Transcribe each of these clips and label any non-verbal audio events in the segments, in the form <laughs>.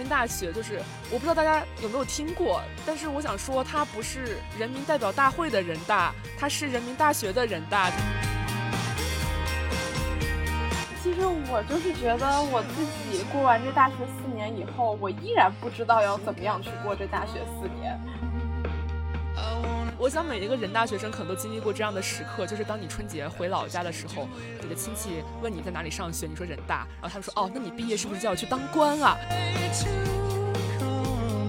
民大学，就是我不知道大家有没有听过，但是我想说，它不是人民代表大会的人大，它是人民大学的人大。其实我就是觉得我自己过完这大学四年以后，我依然不知道要怎么样去过这大学四年。我想每一个人大学生可能都经历过这样的时刻，就是当你春节回老家的时候，你的亲戚问你在哪里上学，你说人大，然后他们说哦，那你毕业是不是就要去当官啊？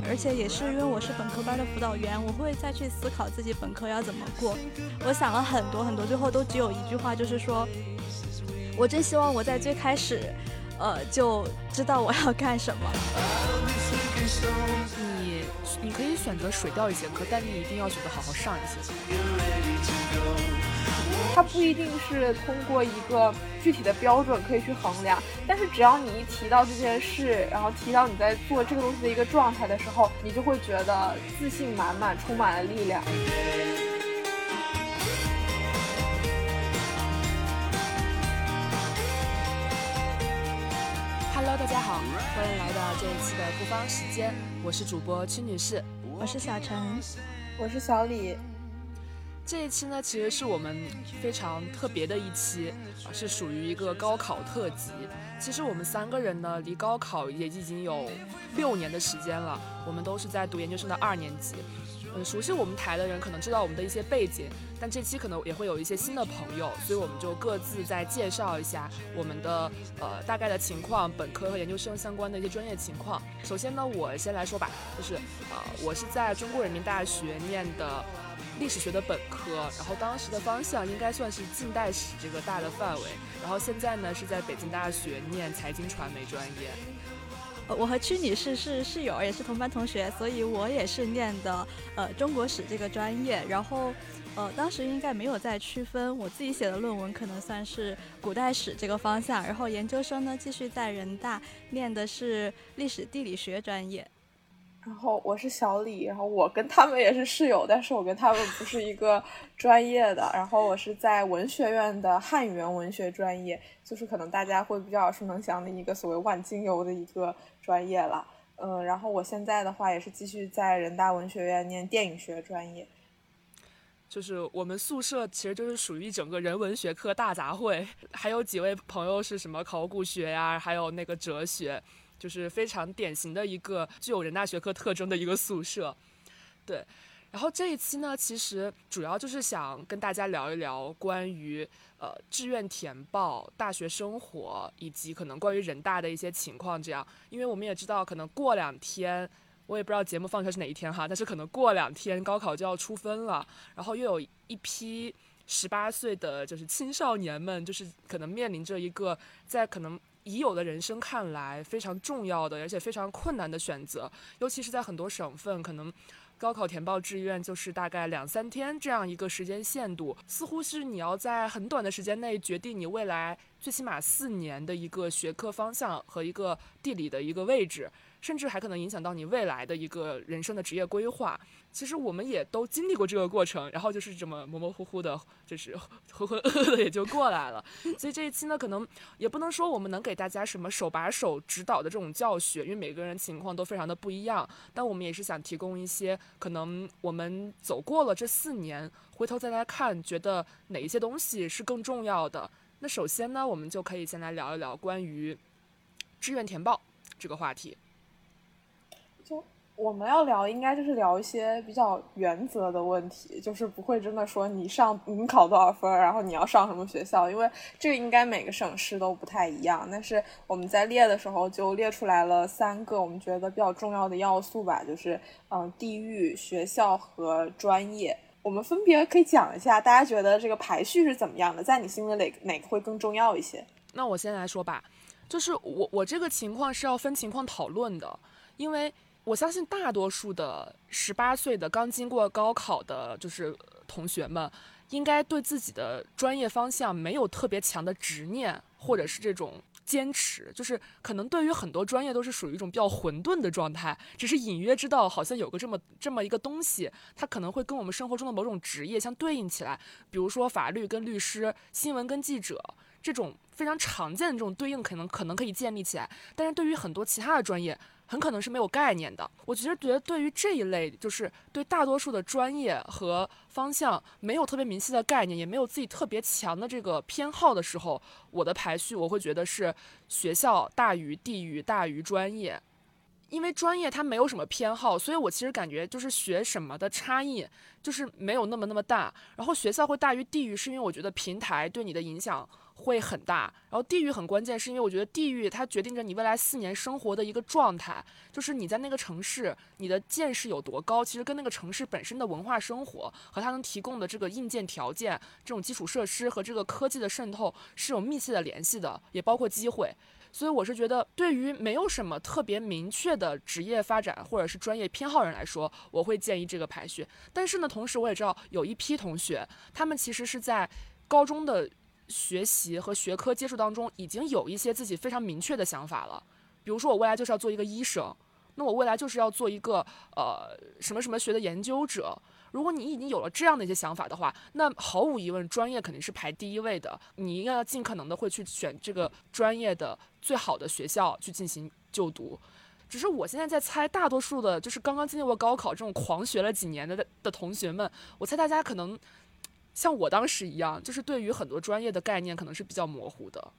而且也是因为我是本科班的辅导员，我会再去思考自己本科要怎么过。我想了很多很多，最后都只有一句话，就是说我真希望我在最开始，呃，就知道我要干什么。你可以选择水掉一节课，但你一定要选择好好上一些。它不一定是通过一个具体的标准可以去衡量，但是只要你一提到这件事，然后提到你在做这个东西的一个状态的时候，你就会觉得自信满满，充满了力量。好，欢迎来到这一期的不方时间，我是主播屈女士，我是小陈，我是小李。这一期呢，其实是我们非常特别的一期，是属于一个高考特辑。其实我们三个人呢，离高考也已经有六年的时间了，我们都是在读研究生的二年级。嗯，熟悉我们台的人可能知道我们的一些背景，但这期可能也会有一些新的朋友，所以我们就各自再介绍一下我们的呃大概的情况，本科和研究生相关的一些专业情况。首先呢，我先来说吧，就是呃，我是在中国人民大学念的历史学的本科，然后当时的方向应该算是近代史这个大的范围，然后现在呢是在北京大学念财经传媒专业。我和曲女士是室友，也是同班同学，所以我也是念的呃中国史这个专业。然后，呃，当时应该没有在区分，我自己写的论文可能算是古代史这个方向。然后研究生呢，继续在人大念的是历史地理学专业。然后我是小李，然后我跟他们也是室友，但是我跟他们不是一个 <laughs> 专业的。然后我是在文学院的汉语言文学专业，就是可能大家会比较耳熟能详的一个所谓万金油的一个专业了。嗯，然后我现在的话也是继续在人大文学院念电影学专业。就是我们宿舍其实就是属于一整个人文学科大杂烩，还有几位朋友是什么考古学呀，还有那个哲学。就是非常典型的一个具有人大学科特征的一个宿舍，对。然后这一期呢，其实主要就是想跟大家聊一聊关于呃志愿填报、大学生活以及可能关于人大的一些情况。这样，因为我们也知道，可能过两天，我也不知道节目放出来是哪一天哈，但是可能过两天高考就要出分了，然后又有一批十八岁的就是青少年们，就是可能面临着一个在可能。已有的人生看来非常重要的，而且非常困难的选择，尤其是在很多省份，可能高考填报志愿就是大概两三天这样一个时间限度，似乎是你要在很短的时间内决定你未来最起码四年的一个学科方向和一个地理的一个位置。甚至还可能影响到你未来的一个人生的职业规划。其实我们也都经历过这个过程，然后就是这么模模糊糊的，就是 <laughs> 浑浑噩噩的也就过来了。所以这一期呢，可能也不能说我们能给大家什么手把手指导的这种教学，因为每个人情况都非常的不一样。但我们也是想提供一些可能我们走过了这四年，回头再来看，觉得哪一些东西是更重要的。那首先呢，我们就可以先来聊一聊关于志愿填报这个话题。我们要聊，应该就是聊一些比较原则的问题，就是不会真的说你上你考多少分，然后你要上什么学校，因为这个应该每个省市都不太一样。但是我们在列的时候就列出来了三个我们觉得比较重要的要素吧，就是嗯地域、学校和专业。我们分别可以讲一下，大家觉得这个排序是怎么样的？在你心里哪哪个会更重要一些？那我先来说吧，就是我我这个情况是要分情况讨论的，因为。我相信大多数的十八岁的刚经过高考的，就是同学们，应该对自己的专业方向没有特别强的执念，或者是这种坚持，就是可能对于很多专业都是属于一种比较混沌的状态，只是隐约知道好像有个这么这么一个东西，它可能会跟我们生活中的某种职业相对应起来，比如说法律跟律师、新闻跟记者。这种非常常见的这种对应，可能可能可以建立起来，但是对于很多其他的专业，很可能是没有概念的。我其实觉得，对于这一类，就是对大多数的专业和方向没有特别明晰的概念，也没有自己特别强的这个偏好的时候，我的排序我会觉得是学校大于地域大于专业。因为专业它没有什么偏好，所以我其实感觉就是学什么的差异就是没有那么那么大。然后学校会大于地域，是因为我觉得平台对你的影响会很大。然后地域很关键，是因为我觉得地域它决定着你未来四年生活的一个状态，就是你在那个城市你的见识有多高，其实跟那个城市本身的文化生活和它能提供的这个硬件条件、这种基础设施和这个科技的渗透是有密切的联系的，也包括机会。所以我是觉得，对于没有什么特别明确的职业发展或者是专业偏好人来说，我会建议这个排序。但是呢，同时我也知道有一批同学，他们其实是在高中的学习和学科接触当中，已经有一些自己非常明确的想法了。比如说，我未来就是要做一个医生，那我未来就是要做一个呃什么什么学的研究者。如果你已经有了这样的一些想法的话，那毫无疑问，专业肯定是排第一位的。你应该要尽可能的会去选这个专业的最好的学校去进行就读。只是我现在在猜，大多数的就是刚刚经历过高考这种狂学了几年的的同学们，我猜大家可能像我当时一样，就是对于很多专业的概念可能是比较模糊的。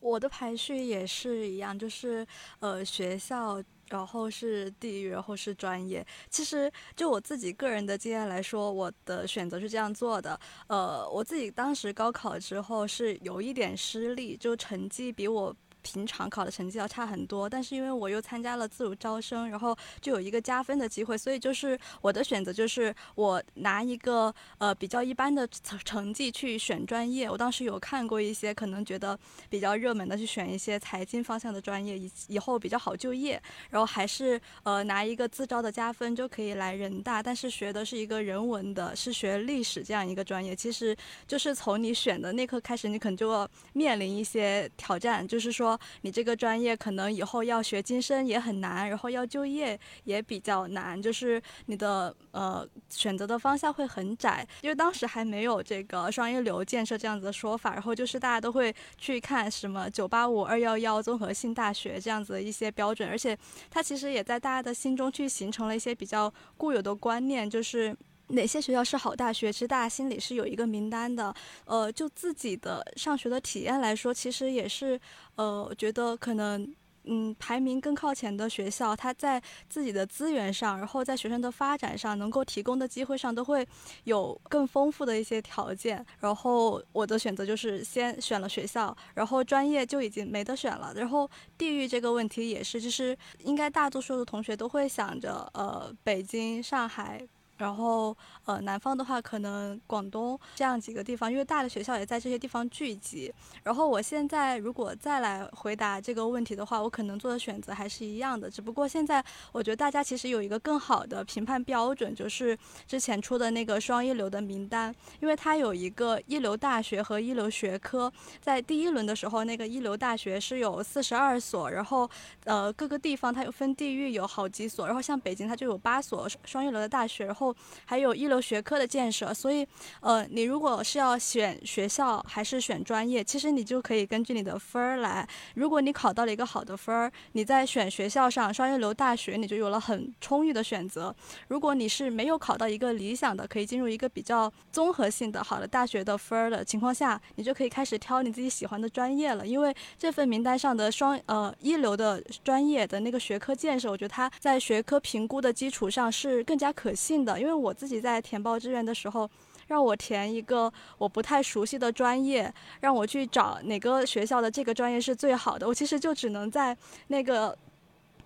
我的排序也是一样，就是呃学校。然后是地域，然后是专业。其实就我自己个人的经验来说，我的选择是这样做的。呃，我自己当时高考之后是有一点失利，就成绩比我。平常考的成绩要差很多，但是因为我又参加了自主招生，然后就有一个加分的机会，所以就是我的选择就是我拿一个呃比较一般的成成绩去选专业。我当时有看过一些可能觉得比较热门的，去选一些财经方向的专业，以以后比较好就业。然后还是呃拿一个自招的加分就可以来人大，但是学的是一个人文的，是学历史这样一个专业。其实就是从你选的那刻开始，你可能就要面临一些挑战，就是说。你这个专业可能以后要学晋升也很难，然后要就业也比较难，就是你的呃选择的方向会很窄，因为当时还没有这个双一流建设这样子的说法，然后就是大家都会去看什么九八五、二幺幺综合性大学这样子的一些标准，而且它其实也在大家的心中去形成了一些比较固有的观念，就是。哪些学校是好大学？其实大家心里是有一个名单的。呃，就自己的上学的体验来说，其实也是，呃，觉得可能，嗯，排名更靠前的学校，它在自己的资源上，然后在学生的发展上，能够提供的机会上，都会有更丰富的一些条件。然后我的选择就是先选了学校，然后专业就已经没得选了。然后地域这个问题也是，就是应该大多数的同学都会想着，呃，北京、上海。然后，呃，南方的话，可能广东这样几个地方，因为大的学校也在这些地方聚集。然后，我现在如果再来回答这个问题的话，我可能做的选择还是一样的。只不过现在，我觉得大家其实有一个更好的评判标准，就是之前出的那个双一流的名单，因为它有一个一流大学和一流学科。在第一轮的时候，那个一流大学是有四十二所，然后，呃，各个地方它有分地域，有好几所。然后像北京，它就有八所双一流的大学，然后。还有一流学科的建设，所以，呃，你如果是要选学校还是选专业，其实你就可以根据你的分儿来。如果你考到了一个好的分儿，你在选学校上，双一流大学你就有了很充裕的选择。如果你是没有考到一个理想的，可以进入一个比较综合性的好的大学的分儿的情况下，你就可以开始挑你自己喜欢的专业了。因为这份名单上的双呃一流的专业的那个学科建设，我觉得它在学科评估的基础上是更加可信的。因为我自己在填报志愿的时候，让我填一个我不太熟悉的专业，让我去找哪个学校的这个专业是最好的，我其实就只能在那个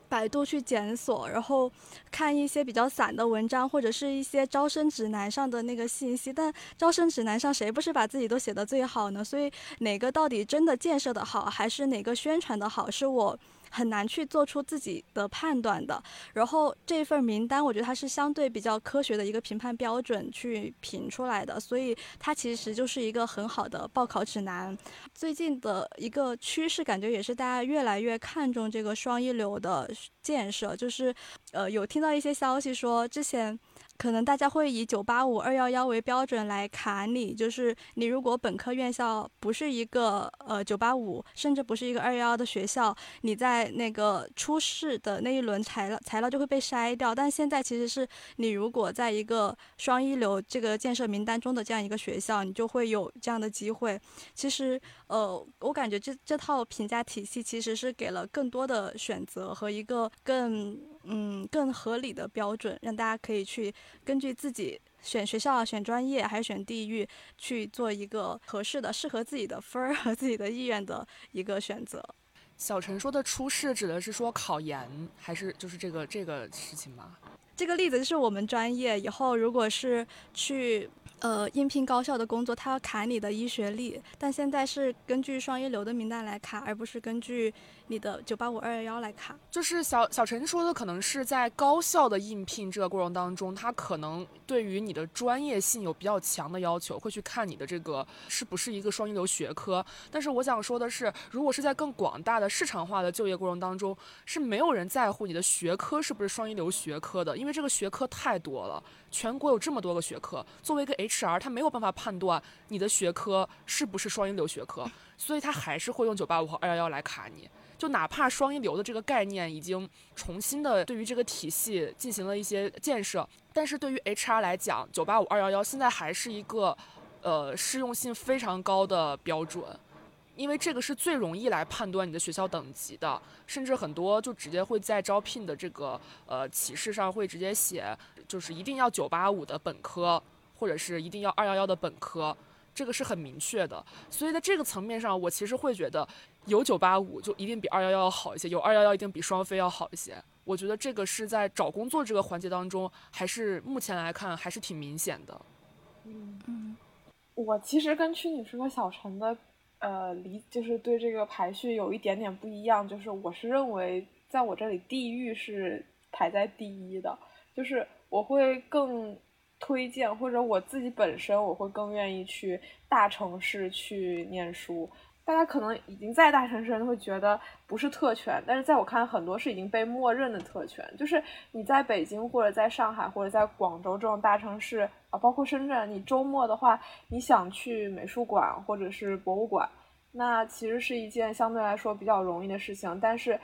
百度去检索，然后看一些比较散的文章，或者是一些招生指南上的那个信息。但招生指南上谁不是把自己都写的最好呢？所以哪个到底真的建设的好，还是哪个宣传的好，是我。很难去做出自己的判断的。然后这份名单，我觉得它是相对比较科学的一个评判标准去评出来的，所以它其实就是一个很好的报考指南。最近的一个趋势，感觉也是大家越来越看重这个双一流的建设，就是呃有听到一些消息说之前。可能大家会以九八五、二幺幺为标准来卡你，就是你如果本科院校不是一个呃九八五，甚至不是一个二幺幺的学校，你在那个初试的那一轮材料材料就会被筛掉。但现在其实是你如果在一个双一流这个建设名单中的这样一个学校，你就会有这样的机会。其实呃，我感觉这这套评价体系其实是给了更多的选择和一个更。嗯，更合理的标准，让大家可以去根据自己选学校、选专业还是选地域，去做一个合适的、适合自己的分儿和自己的意愿的一个选择。小陈说的初试指的是说考研，还是就是这个这个事情吗？这个例子就是我们专业以后如果是去。呃，应聘高校的工作，他要卡你的医学历，但现在是根据双一流的名单来卡，而不是根据你的九八五二幺幺来卡。就是小小陈说的，可能是在高校的应聘这个过程当中，他可能对于你的专业性有比较强的要求，会去看你的这个是不是一个双一流学科。但是我想说的是，如果是在更广大的市场化的就业过程当中，是没有人在乎你的学科是不是双一流学科的，因为这个学科太多了。全国有这么多个学科，作为一个 HR，他没有办法判断你的学科是不是双一流学科，所以他还是会用九八五和二幺幺来卡你。就哪怕双一流的这个概念已经重新的对于这个体系进行了一些建设，但是对于 HR 来讲，九八五二幺幺现在还是一个呃适用性非常高的标准。因为这个是最容易来判断你的学校等级的，甚至很多就直接会在招聘的这个呃启事上会直接写，就是一定要九八五的本科，或者是一定要二幺幺的本科，这个是很明确的。所以在这个层面上，我其实会觉得有九八五就一定比二幺幺要好一些，有二幺幺一定比双非要好一些。我觉得这个是在找工作这个环节当中，还是目前来看还是挺明显的。嗯嗯，我其实跟曲女士和小陈的。呃，理就是对这个排序有一点点不一样，就是我是认为在我这里地域是排在第一的，就是我会更推荐或者我自己本身我会更愿意去大城市去念书。大家可能已经在大城市人会觉得不是特权，但是在我看很多是已经被默认的特权，就是你在北京或者在上海或者在广州这种大城市啊，包括深圳，你周末的话，你想去美术馆或者是博物馆，那其实是一件相对来说比较容易的事情。但是，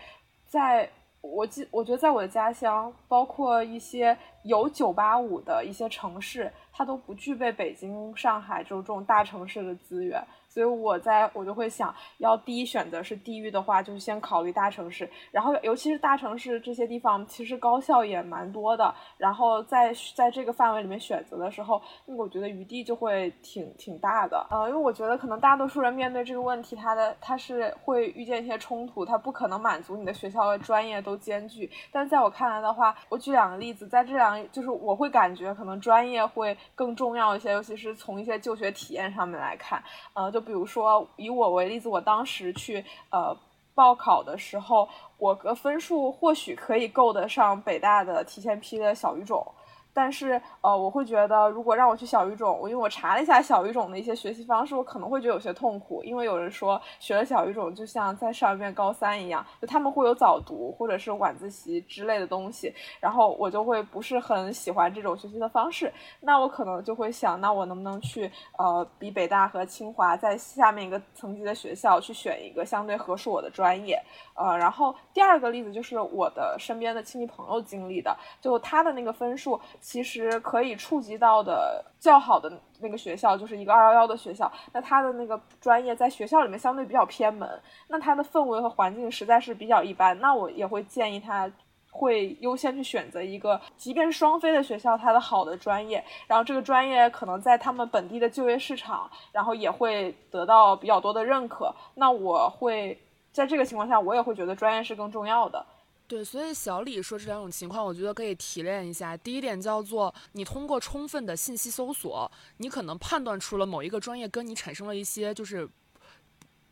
在我记，我觉得在我的家乡，包括一些有九八五的一些城市，它都不具备北京、上海这种这种大城市的资源。所以我在我就会想要第一选择是地域的话，就先考虑大城市，然后尤其是大城市这些地方，其实高校也蛮多的。然后在在这个范围里面选择的时候，我觉得余地就会挺挺大的。呃，因为我觉得可能大多数人面对这个问题，他的他是会遇见一些冲突，他不可能满足你的学校的专业都兼具。但在我看来的话，我举两个例子，在这两就是我会感觉可能专业会更重要一些，尤其是从一些就学体验上面来看，呃，就。比如说，以我为例子，我当时去呃报考的时候，我的分数或许可以够得上北大的提前批的小语种。但是，呃，我会觉得，如果让我去小语种，我因为我查了一下小语种的一些学习方式，我可能会觉得有些痛苦，因为有人说学了小语种就像在上一遍高三一样，就他们会有早读或者是晚自习之类的东西，然后我就会不是很喜欢这种学习的方式。那我可能就会想，那我能不能去呃比北大和清华在下面一个层级的学校去选一个相对合适我的专业？呃，然后第二个例子就是我的身边的亲戚朋友经历的，就他的那个分数。其实可以触及到的较好的那个学校，就是一个二幺幺的学校。那他的那个专业在学校里面相对比较偏门，那他的氛围和环境实在是比较一般。那我也会建议他，会优先去选择一个，即便是双非的学校，它的好的专业。然后这个专业可能在他们本地的就业市场，然后也会得到比较多的认可。那我会在这个情况下，我也会觉得专业是更重要的。对，所以小李说这两种情况，我觉得可以提炼一下。第一点叫做，你通过充分的信息搜索，你可能判断出了某一个专业跟你产生了一些就是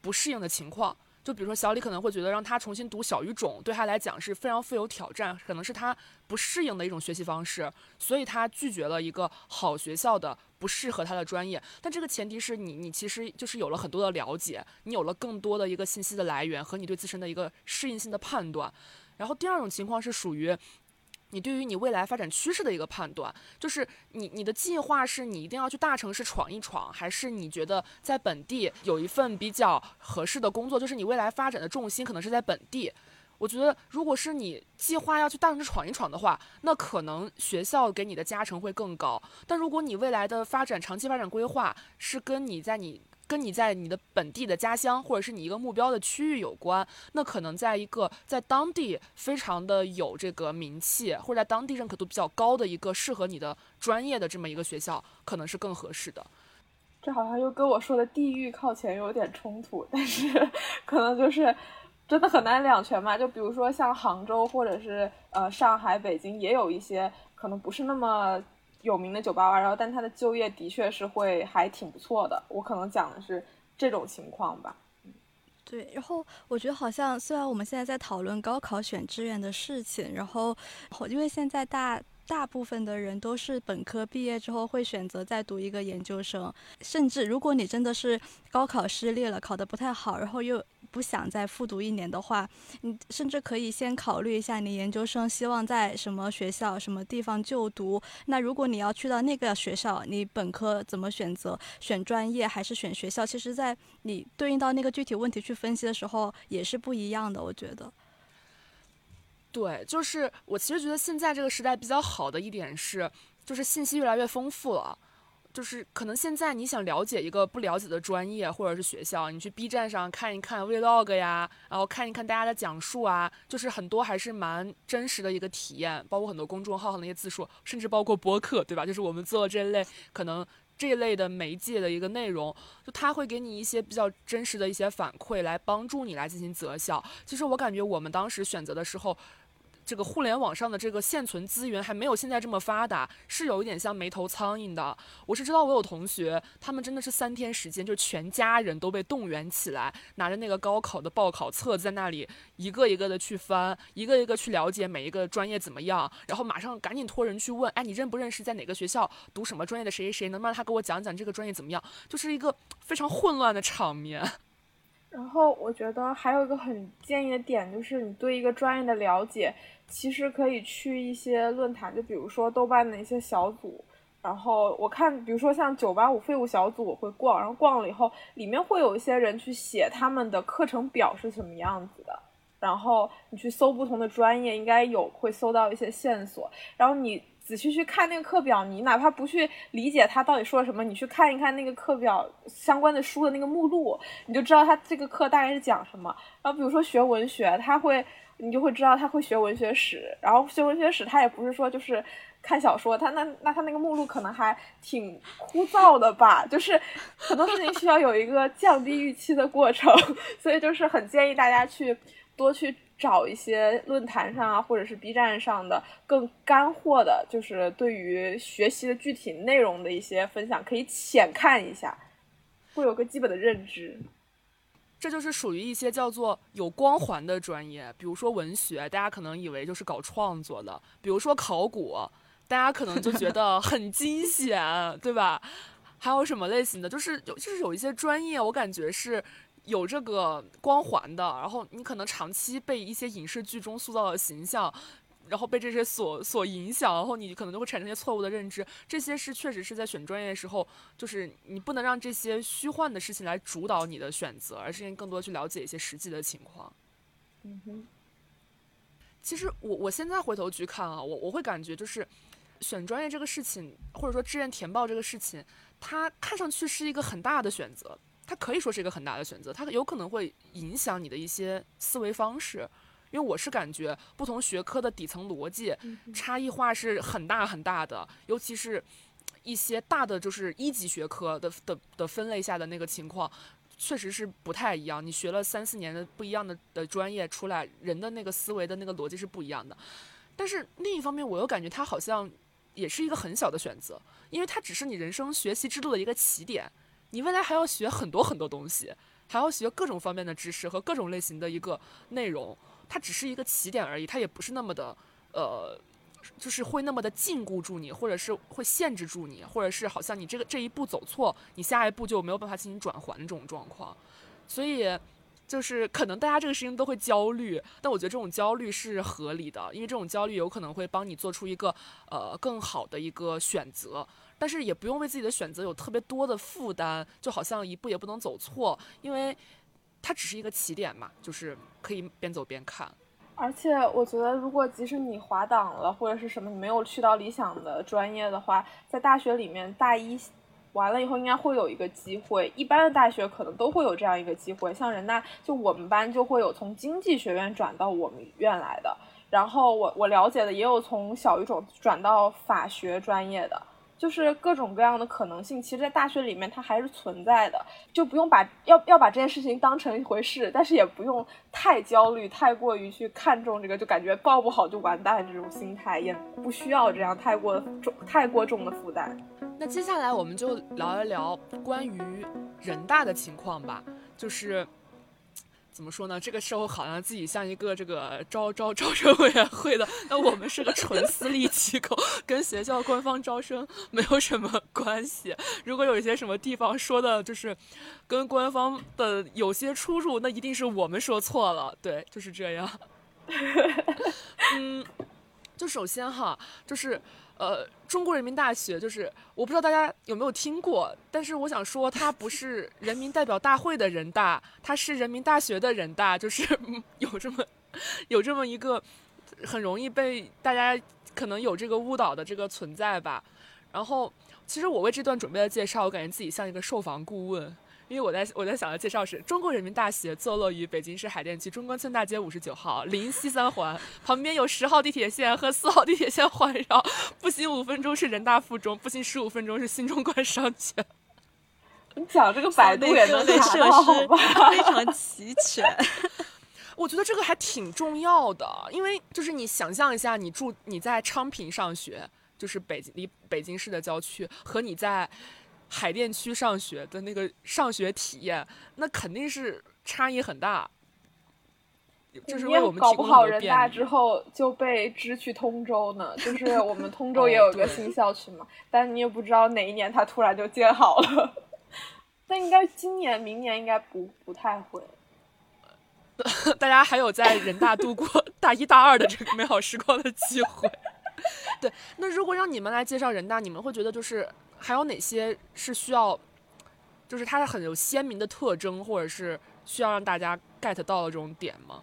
不适应的情况。就比如说小李可能会觉得让他重新读小语种，对他来讲是非常富有挑战，可能是他不适应的一种学习方式，所以他拒绝了一个好学校的不适合他的专业。但这个前提是你，你其实就是有了很多的了解，你有了更多的一个信息的来源和你对自身的一个适应性的判断。然后第二种情况是属于，你对于你未来发展趋势的一个判断，就是你你的计划是你一定要去大城市闯一闯，还是你觉得在本地有一份比较合适的工作，就是你未来发展的重心可能是在本地。我觉得，如果是你计划要去大城市闯一闯的话，那可能学校给你的加成会更高。但如果你未来的发展长期发展规划是跟你在你跟你在你的本地的家乡，或者是你一个目标的区域有关，那可能在一个在当地非常的有这个名气，或者在当地认可度比较高的一个适合你的专业的这么一个学校，可能是更合适的。这好像又跟我说的地域靠前有点冲突，但是 <laughs> 可能就是真的很难两全嘛。就比如说像杭州或者是呃上海、北京，也有一些可能不是那么。有名的九八五，然后但他的就业的确是会还挺不错的。我可能讲的是这种情况吧。对，然后我觉得好像虽然我们现在在讨论高考选志愿的事情，然后因为现在大大部分的人都是本科毕业之后会选择再读一个研究生，甚至如果你真的是高考失利了，考得不太好，然后又。不想再复读一年的话，你甚至可以先考虑一下你研究生希望在什么学校、什么地方就读。那如果你要去到那个学校，你本科怎么选择？选专业还是选学校？其实，在你对应到那个具体问题去分析的时候，也是不一样的。我觉得，对，就是我其实觉得现在这个时代比较好的一点是，就是信息越来越丰富了。就是可能现在你想了解一个不了解的专业或者是学校，你去 B 站上看一看 Vlog 呀，然后看一看大家的讲述啊，就是很多还是蛮真实的一个体验，包括很多公众号上那些自述，甚至包括播客，对吧？就是我们做这类可能这一类的媒介的一个内容，就他会给你一些比较真实的一些反馈，来帮助你来进行择校。其实我感觉我们当时选择的时候。这个互联网上的这个现存资源还没有现在这么发达，是有一点像没头苍蝇的。我是知道我有同学，他们真的是三天时间，就全家人都被动员起来，拿着那个高考的报考册在那里一个一个的去翻，一个一个去了解每一个专业怎么样，然后马上赶紧托人去问，哎，你认不认识在哪个学校读什么专业的谁谁谁，能不能他给我讲讲这个专业怎么样？就是一个非常混乱的场面。<laughs> 然后我觉得还有一个很建议的点，就是你对一个专业的了解。其实可以去一些论坛，就比如说豆瓣的一些小组，然后我看，比如说像九八五废物小组，我会逛，然后逛了以后，里面会有一些人去写他们的课程表是什么样子的，然后你去搜不同的专业，应该有会搜到一些线索，然后你仔细去看那个课表，你哪怕不去理解他到底说了什么，你去看一看那个课表相关的书的那个目录，你就知道他这个课大概是讲什么。然后比如说学文学，他会。你就会知道他会学文学史，然后学文学史，他也不是说就是看小说，他那那他那个目录可能还挺枯燥的吧，就是很多事情需要有一个降低预期的过程，<laughs> 所以就是很建议大家去多去找一些论坛上啊，或者是 B 站上的更干货的，就是对于学习的具体内容的一些分享，可以浅看一下，会有个基本的认知。这就是属于一些叫做有光环的专业，比如说文学，大家可能以为就是搞创作的；比如说考古，大家可能就觉得 <laughs> 很惊险，对吧？还有什么类型的？就是有，就是有一些专业，我感觉是有这个光环的，然后你可能长期被一些影视剧中塑造的形象。然后被这些所所影响，然后你可能就会产生一些错误的认知。这些是确实是在选专业的时候，就是你不能让这些虚幻的事情来主导你的选择，而是应该更多去了解一些实际的情况。嗯哼。其实我我现在回头去看啊，我我会感觉就是选专业这个事情，或者说志愿填报这个事情，它看上去是一个很大的选择，它可以说是一个很大的选择，它有可能会影响你的一些思维方式。因为我是感觉不同学科的底层逻辑差异化是很大很大的，尤其是一些大的就是一级学科的的的分类下的那个情况，确实是不太一样。你学了三四年的不一样的的专业出来，人的那个思维的那个逻辑是不一样的。但是另一方面，我又感觉它好像也是一个很小的选择，因为它只是你人生学习之路的一个起点，你未来还要学很多很多东西，还要学各种方面的知识和各种类型的一个内容。它只是一个起点而已，它也不是那么的，呃，就是会那么的禁锢住你，或者是会限制住你，或者是好像你这个这一步走错，你下一步就没有办法进行转环这种状况。所以，就是可能大家这个事情都会焦虑，但我觉得这种焦虑是合理的，因为这种焦虑有可能会帮你做出一个呃更好的一个选择，但是也不用为自己的选择有特别多的负担，就好像一步也不能走错，因为它只是一个起点嘛，就是可以边走边看。而且我觉得，如果即使你滑档了或者是什么，你没有去到理想的专业的话，在大学里面大一。完了以后应该会有一个机会，一般的大学可能都会有这样一个机会。像人大，就我们班就会有从经济学院转到我们院来的。然后我我了解的也有从小语种转到法学专业的，就是各种各样的可能性。其实，在大学里面它还是存在的，就不用把要要把这件事情当成一回事，但是也不用太焦虑，太过于去看重这个，就感觉报不好就完蛋这种心态，也不需要这样太过重太过重的负担。那接下来我们就聊一聊关于人大的情况吧。就是怎么说呢？这个时候好像自己像一个这个招招招生委员会的，那我们是个纯私立机构，跟学校官方招生没有什么关系。如果有一些什么地方说的就是跟官方的有些出入，那一定是我们说错了。对，就是这样。<laughs> 嗯，就首先哈，就是。呃，中国人民大学就是我不知道大家有没有听过，但是我想说，它不是人民代表大会的人大，它是人民大学的人大，就是 <laughs> 有这么有这么一个很容易被大家可能有这个误导的这个存在吧。然后，其实我为这段准备的介绍，我感觉自己像一个受访顾问。因为我在我在想的介绍是中国人民大学坐落于北京市海淀区中关村大街五十九号，临西三环，旁边有十号地铁线和四号地铁线环绕，步行五分钟是人大附中，步行十五分钟是新中关商圈。<laughs> 你讲这个百度也能设施 <laughs> 非常齐全。我觉得这个还挺重要的，因为就是你想象一下，你住你在昌平上学，就是北京离北京市的郊区，和你在。海淀区上学的那个上学体验，那肯定是差异很大。就是为我们搞不好人大之后就被支去通州呢。就是我们通 <laughs> 州也有一个新校区嘛，但你也不知道哪一年它突然就建好了。<laughs> 那应该今年、明年应该不不太会。<laughs> 大家还有在人大度过大一、大二的这个美好时光的机会。对，那如果让你们来介绍人大，你们会觉得就是。还有哪些是需要，就是它很有鲜明的特征，或者是需要让大家 get 到的这种点吗？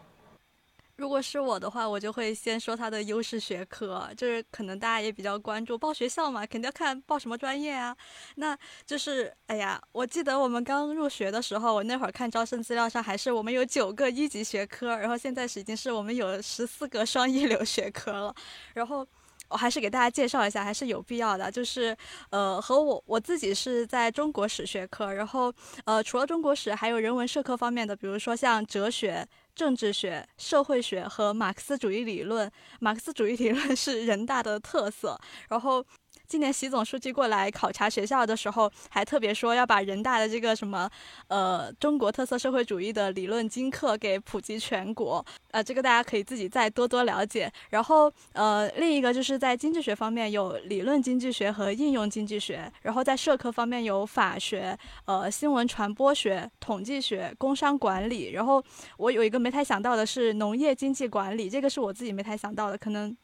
如果是我的话，我就会先说它的优势学科，就是可能大家也比较关注报学校嘛，肯定要看报什么专业啊。那就是，哎呀，我记得我们刚入学的时候，我那会儿看招生资料上还是我们有九个一级学科，然后现在是已经是我们有十四个双一流学科了，然后。我还是给大家介绍一下，还是有必要的。就是，呃，和我我自己是在中国史学科，然后，呃，除了中国史，还有人文社科方面的，比如说像哲学、政治学、社会学和马克思主义理论。马克思主义理论是人大的特色，然后。今年习总书记过来考察学校的时候，还特别说要把人大的这个什么，呃，中国特色社会主义的理论精课给普及全国。呃，这个大家可以自己再多多了解。然后，呃，另一个就是在经济学方面有理论经济学和应用经济学，然后在社科方面有法学、呃，新闻传播学、统计学、工商管理。然后我有一个没太想到的是农业经济管理，这个是我自己没太想到的，可能。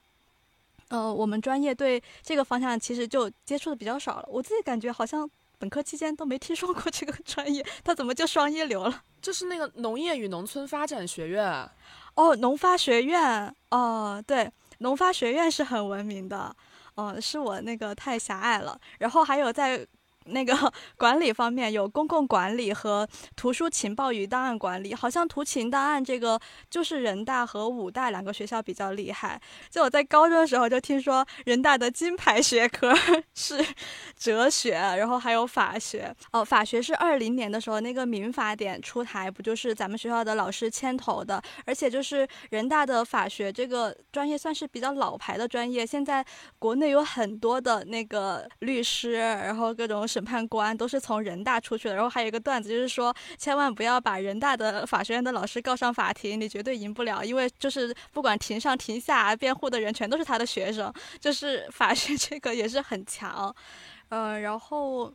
呃，我们专业对这个方向其实就接触的比较少了。我自己感觉好像本科期间都没听说过这个 <laughs> 专业，它怎么就双一流了？就是那个农业与农村发展学院，哦，农发学院，哦，对，农发学院是很闻名的，哦，是我那个太狭隘了。然后还有在。那个 <laughs> 管理方面有公共管理和图书情报与档案管理，好像图情档案这个就是人大和武大两个学校比较厉害。就我在高中的时候就听说人大的金牌学科 <laughs> 是哲学，然后还有法学。哦，法学是二零年的时候那个民法典出台，不就是咱们学校的老师牵头的？而且就是人大的法学这个专业算是比较老牌的专业，现在国内有很多的那个律师，然后各种。审判官都是从人大出去的，然后还有一个段子，就是说千万不要把人大的法学院的老师告上法庭，你绝对赢不了，因为就是不管庭上庭下辩护的人全都是他的学生，就是法学 <laughs> 这个也是很强，嗯，然后，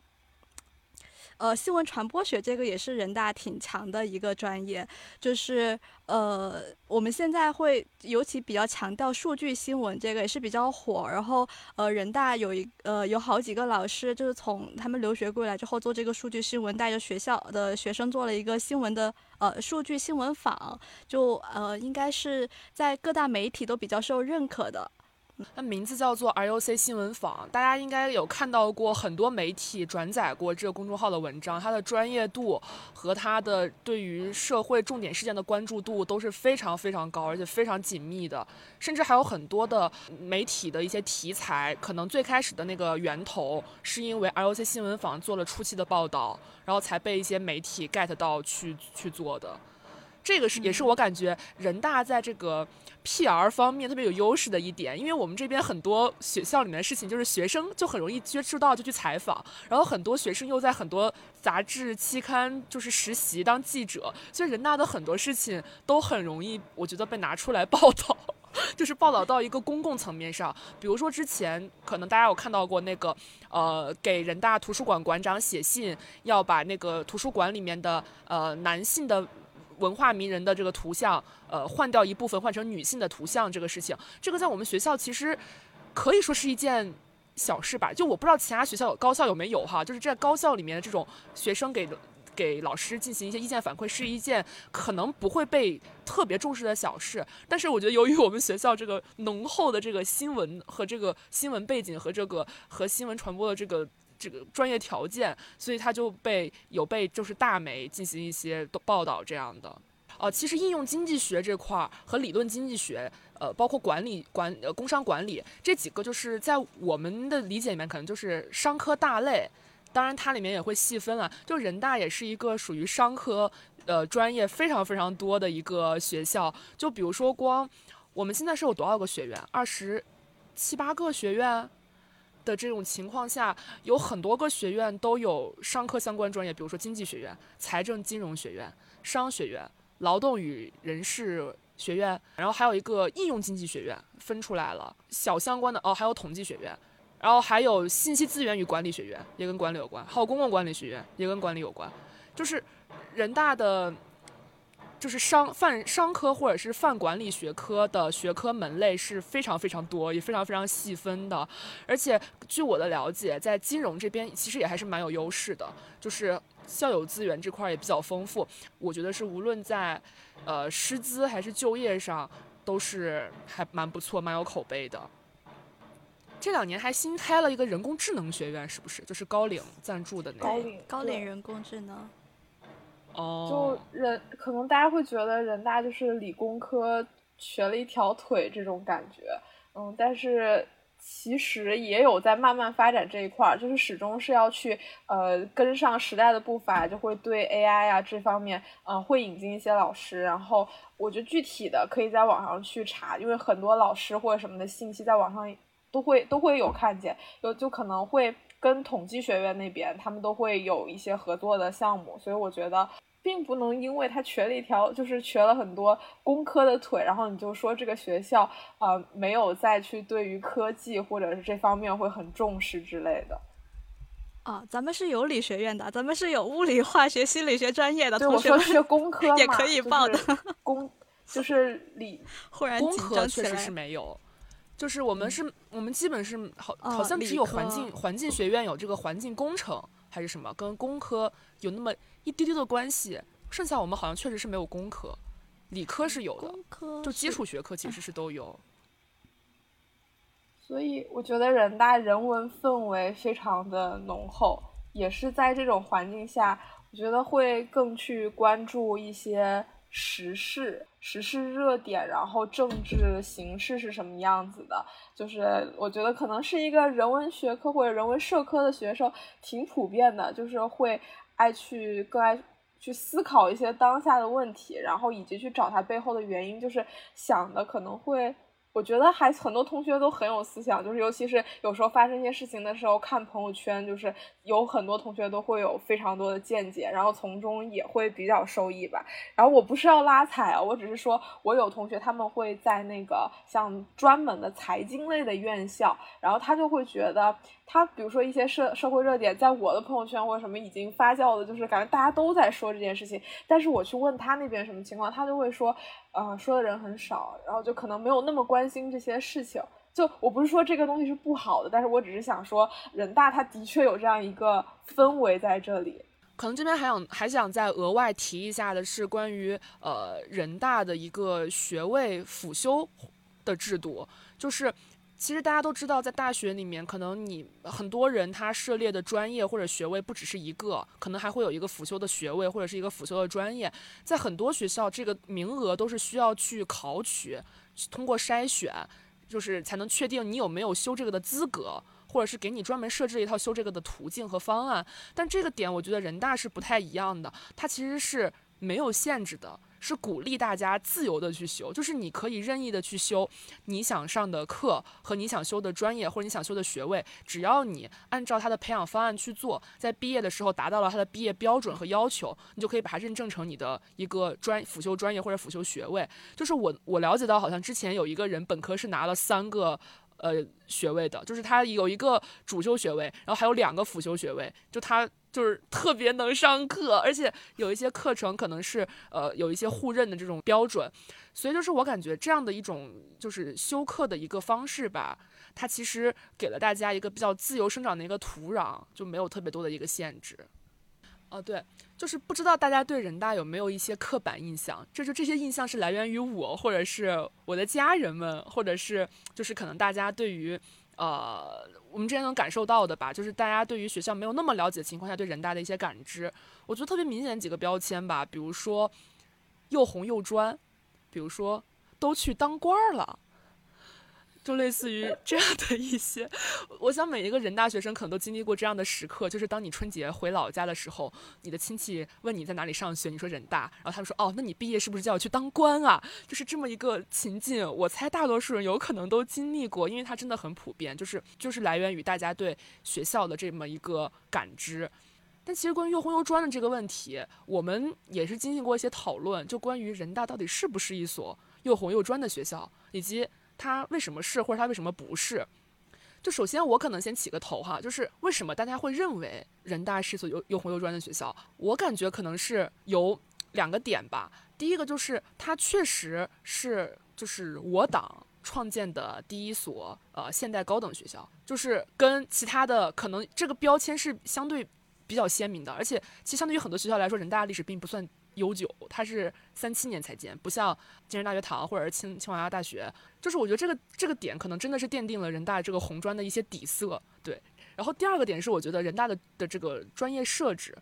呃，新闻传播学这个也是人大挺强的一个专业，就是呃，我们现在会尤其比较强调数据新闻，这个也是比较火。然后呃，人大有一呃有好几个老师，就是从他们留学归来之后做这个数据新闻，带着学校的学生做了一个新闻的呃数据新闻坊，就呃应该是在各大媒体都比较受认可的。它名字叫做 RUC 新闻坊，大家应该有看到过很多媒体转载过这个公众号的文章，它的专业度和它的对于社会重点事件的关注度都是非常非常高，而且非常紧密的，甚至还有很多的媒体的一些题材，可能最开始的那个源头是因为 RUC 新闻坊做了初期的报道，然后才被一些媒体 get 到去去做的。这个是也是我感觉人大在这个 PR 方面特别有优势的一点，因为我们这边很多学校里面的事情，就是学生就很容易接触到就去采访，然后很多学生又在很多杂志期刊就是实习当记者，所以人大的很多事情都很容易，我觉得被拿出来报道，<laughs> 就是报道到一个公共层面上。比如说之前可能大家有看到过那个呃给人大图书馆馆长写信，要把那个图书馆里面的呃男性的。文化名人的这个图像，呃，换掉一部分，换成女性的图像，这个事情，这个在我们学校其实可以说是一件小事吧。就我不知道其他学校高校有没有哈，就是在高校里面的这种学生给给老师进行一些意见反馈，是一件可能不会被特别重视的小事。但是我觉得，由于我们学校这个浓厚的这个新闻和这个新闻背景和这个和新闻传播的这个。这个专业条件，所以他就被有被就是大媒进行一些报道这样的。哦，其实应用经济学这块儿和理论经济学，呃，包括管理管呃工商管理这几个，就是在我们的理解里面，可能就是商科大类。当然，它里面也会细分了。就人大也是一个属于商科呃专业非常非常多的一个学校。就比如说，光我们现在是有多少个学院？二十七八个学院。的这种情况下，有很多个学院都有商科相关专业，比如说经济学院、财政金融学院、商学院、劳动与人事学院，然后还有一个应用经济学院分出来了，小相关的哦，还有统计学院，然后还有信息资源与管理学院，也跟管理有关，还有公共管理学院，也跟管理有关，就是人大的。就是商泛商科或者是泛管理学科的学科门类是非常非常多，也非常非常细分的。而且据我的了解，在金融这边其实也还是蛮有优势的，就是校友资源这块也比较丰富。我觉得是无论在呃师资还是就业上，都是还蛮不错、蛮有口碑的。这两年还新开了一个人工智能学院，是不是？就是高瓴赞助的那个高瓴高瓴人工智能。就人可能大家会觉得人大就是理工科瘸了一条腿这种感觉，嗯，但是其实也有在慢慢发展这一块儿，就是始终是要去呃跟上时代的步伐，就会对 AI 啊这方面，嗯，会引进一些老师。然后我觉得具体的可以在网上去查，因为很多老师或者什么的信息在网上都会都会有看见，有就可能会跟统计学院那边他们都会有一些合作的项目，所以我觉得。并不能因为他瘸了一条，就是瘸了很多工科的腿，然后你就说这个学校呃没有再去对于科技或者是这方面会很重视之类的。啊，咱们是有理学院的，咱们是有物理、化学、心理学专业的同学们学工科 <laughs> 也可以报的。工就是理，<laughs> 忽然工科确实是没有，就是我们是我们基本是好好像只有环境环境学院有这个环境工程还是什么，跟工科有那么。一丢丢的关系，剩下我们好像确实是没有工科，理科是有的，就基础学科其实是都有。所以我觉得人大人文氛围非常的浓厚，也是在这种环境下，我觉得会更去关注一些时事、时事热点，然后政治形势是什么样子的。就是我觉得可能是一个人文学科或者人文社科的学生挺普遍的，就是会。爱去更爱去思考一些当下的问题，然后以及去找它背后的原因，就是想的可能会，我觉得还很多同学都很有思想，就是尤其是有时候发生一些事情的时候，看朋友圈，就是有很多同学都会有非常多的见解，然后从中也会比较受益吧。然后我不是要拉踩啊，我只是说我有同学他们会在那个像专门的财经类的院校，然后他就会觉得。他比如说一些社社会热点，在我的朋友圈或者什么已经发酵的，就是感觉大家都在说这件事情。但是我去问他那边什么情况，他就会说，呃，说的人很少，然后就可能没有那么关心这些事情。就我不是说这个东西是不好的，但是我只是想说，人大他的确有这样一个氛围在这里。可能这边还想还想再额外提一下的是，关于呃人大的一个学位辅修的制度，就是。其实大家都知道，在大学里面，可能你很多人他涉猎的专业或者学位不只是一个，可能还会有一个辅修的学位或者是一个辅修的专业。在很多学校，这个名额都是需要去考取，通过筛选，就是才能确定你有没有修这个的资格，或者是给你专门设置一套修这个的途径和方案。但这个点，我觉得人大是不太一样的，它其实是没有限制的。是鼓励大家自由的去修，就是你可以任意的去修你想上的课和你想修的专业或者你想修的学位，只要你按照他的培养方案去做，在毕业的时候达到了他的毕业标准和要求，你就可以把它认证成你的一个专辅修专业或者辅修学位。就是我我了解到，好像之前有一个人本科是拿了三个呃学位的，就是他有一个主修学位，然后还有两个辅修学位，就他。就是特别能上课，而且有一些课程可能是呃有一些互认的这种标准，所以就是我感觉这样的一种就是修课的一个方式吧，它其实给了大家一个比较自由生长的一个土壤，就没有特别多的一个限制。哦，对，就是不知道大家对人大有没有一些刻板印象？这就这些印象是来源于我，或者是我的家人们，或者是就是可能大家对于。呃，我们之前能感受到的吧，就是大家对于学校没有那么了解的情况下，对人大的一些感知，我觉得特别明显几个标签吧，比如说又红又专，比如说都去当官了。就类似于这样的一些，我想每一个人大学生可能都经历过这样的时刻，就是当你春节回老家的时候，你的亲戚问你在哪里上学，你说人大，然后他们说哦，那你毕业是不是就要去当官啊？就是这么一个情境，我猜大多数人有可能都经历过，因为它真的很普遍，就是就是来源于大家对学校的这么一个感知。但其实关于又红又专的这个问题，我们也是进行过一些讨论，就关于人大到底是不是一所又红又专的学校，以及。它为什么是，或者它为什么不是？就首先我可能先起个头哈，就是为什么大家会认为人大是一所又又红又专的学校？我感觉可能是有两个点吧。第一个就是它确实是就是我党创建的第一所呃现代高等学校，就是跟其他的可能这个标签是相对比较鲜明的，而且其实相对于很多学校来说，人大历史并不算。悠久，它是三七年才建，不像建设大学堂或者是清清华大学，就是我觉得这个这个点可能真的是奠定了人大这个红砖的一些底色。对，然后第二个点是我觉得人大的的这个专业设置，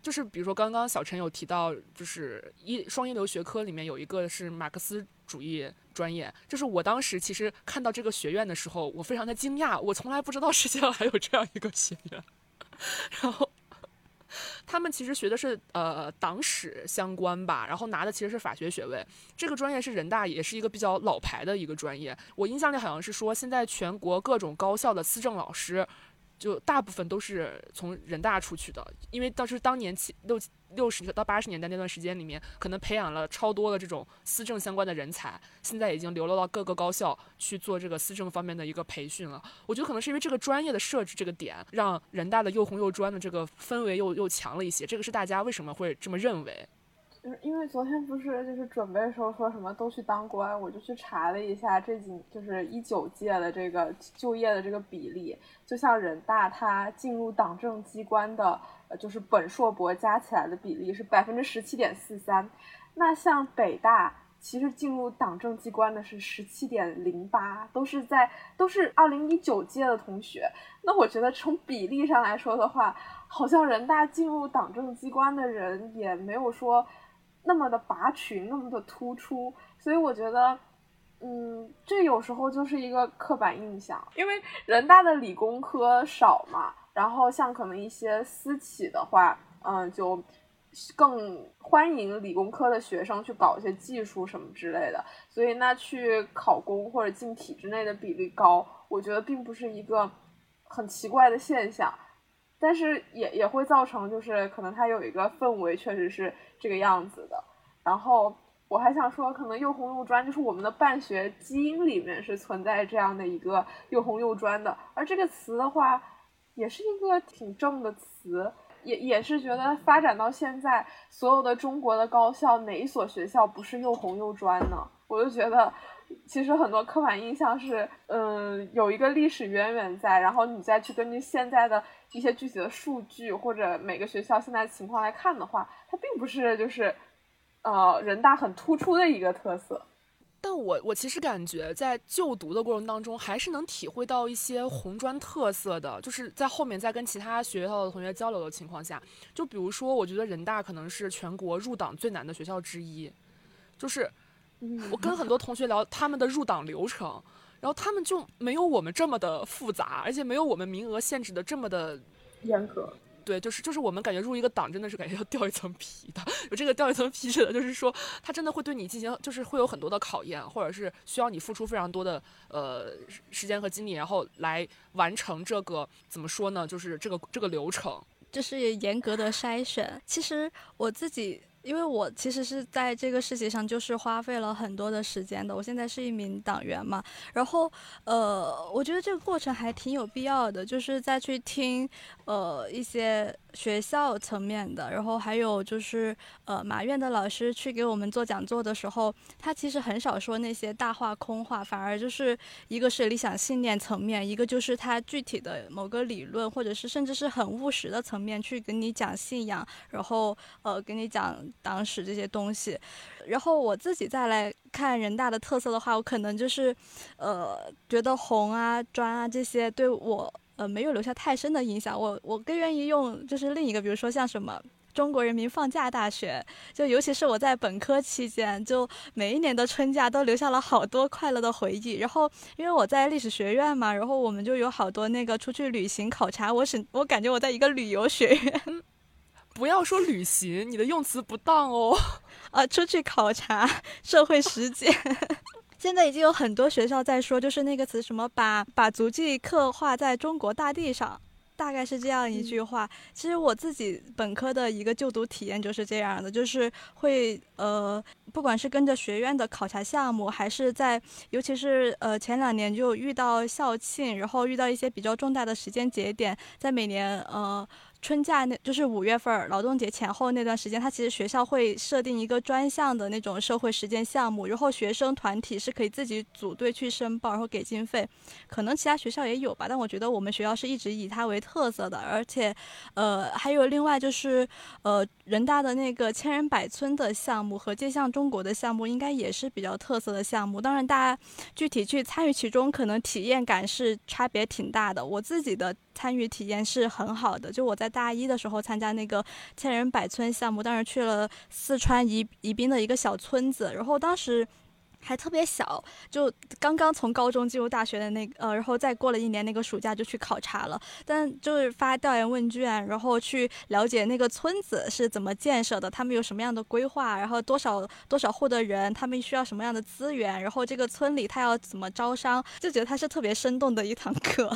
就是比如说刚刚小陈有提到，就是一双一流学科里面有一个是马克思主义专业，就是我当时其实看到这个学院的时候，我非常的惊讶，我从来不知道世界上还有这样一个学院，<laughs> 然后。<laughs> 他们其实学的是呃党史相关吧，然后拿的其实是法学学位。这个专业是人大也是一个比较老牌的一个专业。我印象里好像是说，现在全国各种高校的思政老师。就大部分都是从人大出去的，因为当时当年七六六十到八十年代那段时间里面，可能培养了超多的这种思政相关的人才，现在已经流落到各个高校去做这个思政方面的一个培训了。我觉得可能是因为这个专业的设置这个点，让人大的又红又专的这个氛围又又强了一些。这个是大家为什么会这么认为？就是因为昨天不是就是准备时候说什么都去当官，我就去查了一下这几就是一九届的这个就业的这个比例，就像人大它进入党政机关的呃就是本硕博加起来的比例是百分之十七点四三，那像北大其实进入党政机关的是十七点零八，都是在都是二零一九届的同学，那我觉得从比例上来说的话，好像人大进入党政机关的人也没有说。那么的拔群，那么的突出，所以我觉得，嗯，这有时候就是一个刻板印象，因为人大的理工科少嘛，然后像可能一些私企的话，嗯，就更欢迎理工科的学生去搞一些技术什么之类的，所以那去考公或者进体制内的比例高，我觉得并不是一个很奇怪的现象，但是也也会造成就是可能它有一个氛围确实是这个样子的。然后我还想说，可能又红又专就是我们的办学基因里面是存在这样的一个又红又专的，而这个词的话。也是一个挺正的词，也也是觉得发展到现在，所有的中国的高校哪一所学校不是又红又专呢？我就觉得，其实很多刻板印象是，嗯，有一个历史渊源在，然后你再去根据现在的一些具体的数据或者每个学校现在情况来看的话，它并不是就是，呃，人大很突出的一个特色。但我我其实感觉在就读的过程当中，还是能体会到一些红专特色的，就是在后面在跟其他学校的同学交流的情况下，就比如说，我觉得人大可能是全国入党最难的学校之一，就是我跟很多同学聊他们的入党流程，然后他们就没有我们这么的复杂，而且没有我们名额限制的这么的严格。对，就是就是我们感觉入一个党真的是感觉要掉一层皮的，有这个掉一层皮的，就是说他真的会对你进行，就是会有很多的考验，或者是需要你付出非常多的呃时间和精力，然后来完成这个怎么说呢？就是这个这个流程，就是严格的筛选。其实我自己。因为我其实是在这个事情上就是花费了很多的时间的。我现在是一名党员嘛，然后呃，我觉得这个过程还挺有必要的，就是再去听呃一些学校层面的，然后还有就是呃马院的老师去给我们做讲座的时候，他其实很少说那些大话空话，反而就是一个是理想信念层面，一个就是他具体的某个理论，或者是甚至是很务实的层面去跟你讲信仰，然后呃跟你讲。党史这些东西，然后我自己再来看人大的特色的话，我可能就是，呃，觉得红啊、专啊这些对我呃没有留下太深的印象。我我更愿意用就是另一个，比如说像什么中国人民放假大学，就尤其是我在本科期间，就每一年的春假都留下了好多快乐的回忆。然后因为我在历史学院嘛，然后我们就有好多那个出去旅行考察，我是我感觉我在一个旅游学院。<laughs> 不要说旅行，你的用词不当哦。啊，出去考察社会实践，现在已经有很多学校在说，就是那个词什么把把足迹刻画在中国大地上，大概是这样一句话。其实我自己本科的一个就读体验就是这样的，就是会呃，不管是跟着学院的考察项目，还是在尤其是呃前两年就遇到校庆，然后遇到一些比较重大的时间节点，在每年呃。春假那就是五月份儿劳动节前后那段时间，他其实学校会设定一个专项的那种社会实践项目，然后学生团体是可以自己组队去申报，然后给经费。可能其他学校也有吧，但我觉得我们学校是一直以它为特色的。而且，呃，还有另外就是，呃，人大的那个千人百村的项目和街巷中国的项目，应该也是比较特色的项目。当然，大家具体去参与其中，可能体验感是差别挺大的。我自己的。参与体验是很好的，就我在大一的时候参加那个千人百村项目，当时去了四川宜宜宾的一个小村子，然后当时还特别小，就刚刚从高中进入大学的那呃，然后再过了一年那个暑假就去考察了，但就是发调研问卷，然后去了解那个村子是怎么建设的，他们有什么样的规划，然后多少多少户的人，他们需要什么样的资源，然后这个村里他要怎么招商，就觉得它是特别生动的一堂课。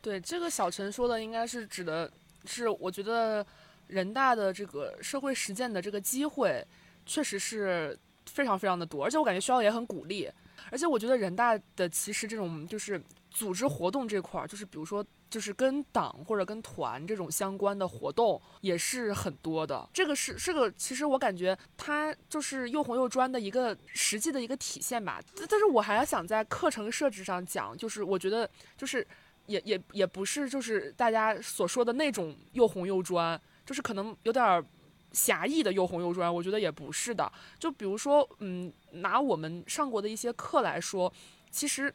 对这个小陈说的，应该是指的是，我觉得人大的这个社会实践的这个机会，确实是非常非常的多，而且我感觉学校也很鼓励，而且我觉得人大的其实这种就是组织活动这块儿，就是比如说就是跟党或者跟团这种相关的活动也是很多的，这个是是个其实我感觉它就是又红又专的一个实际的一个体现吧。但是我还要想在课程设置上讲，就是我觉得就是。也也也不是，就是大家所说的那种又红又专，就是可能有点狭义的又红又专。我觉得也不是的。就比如说，嗯，拿我们上过的一些课来说，其实，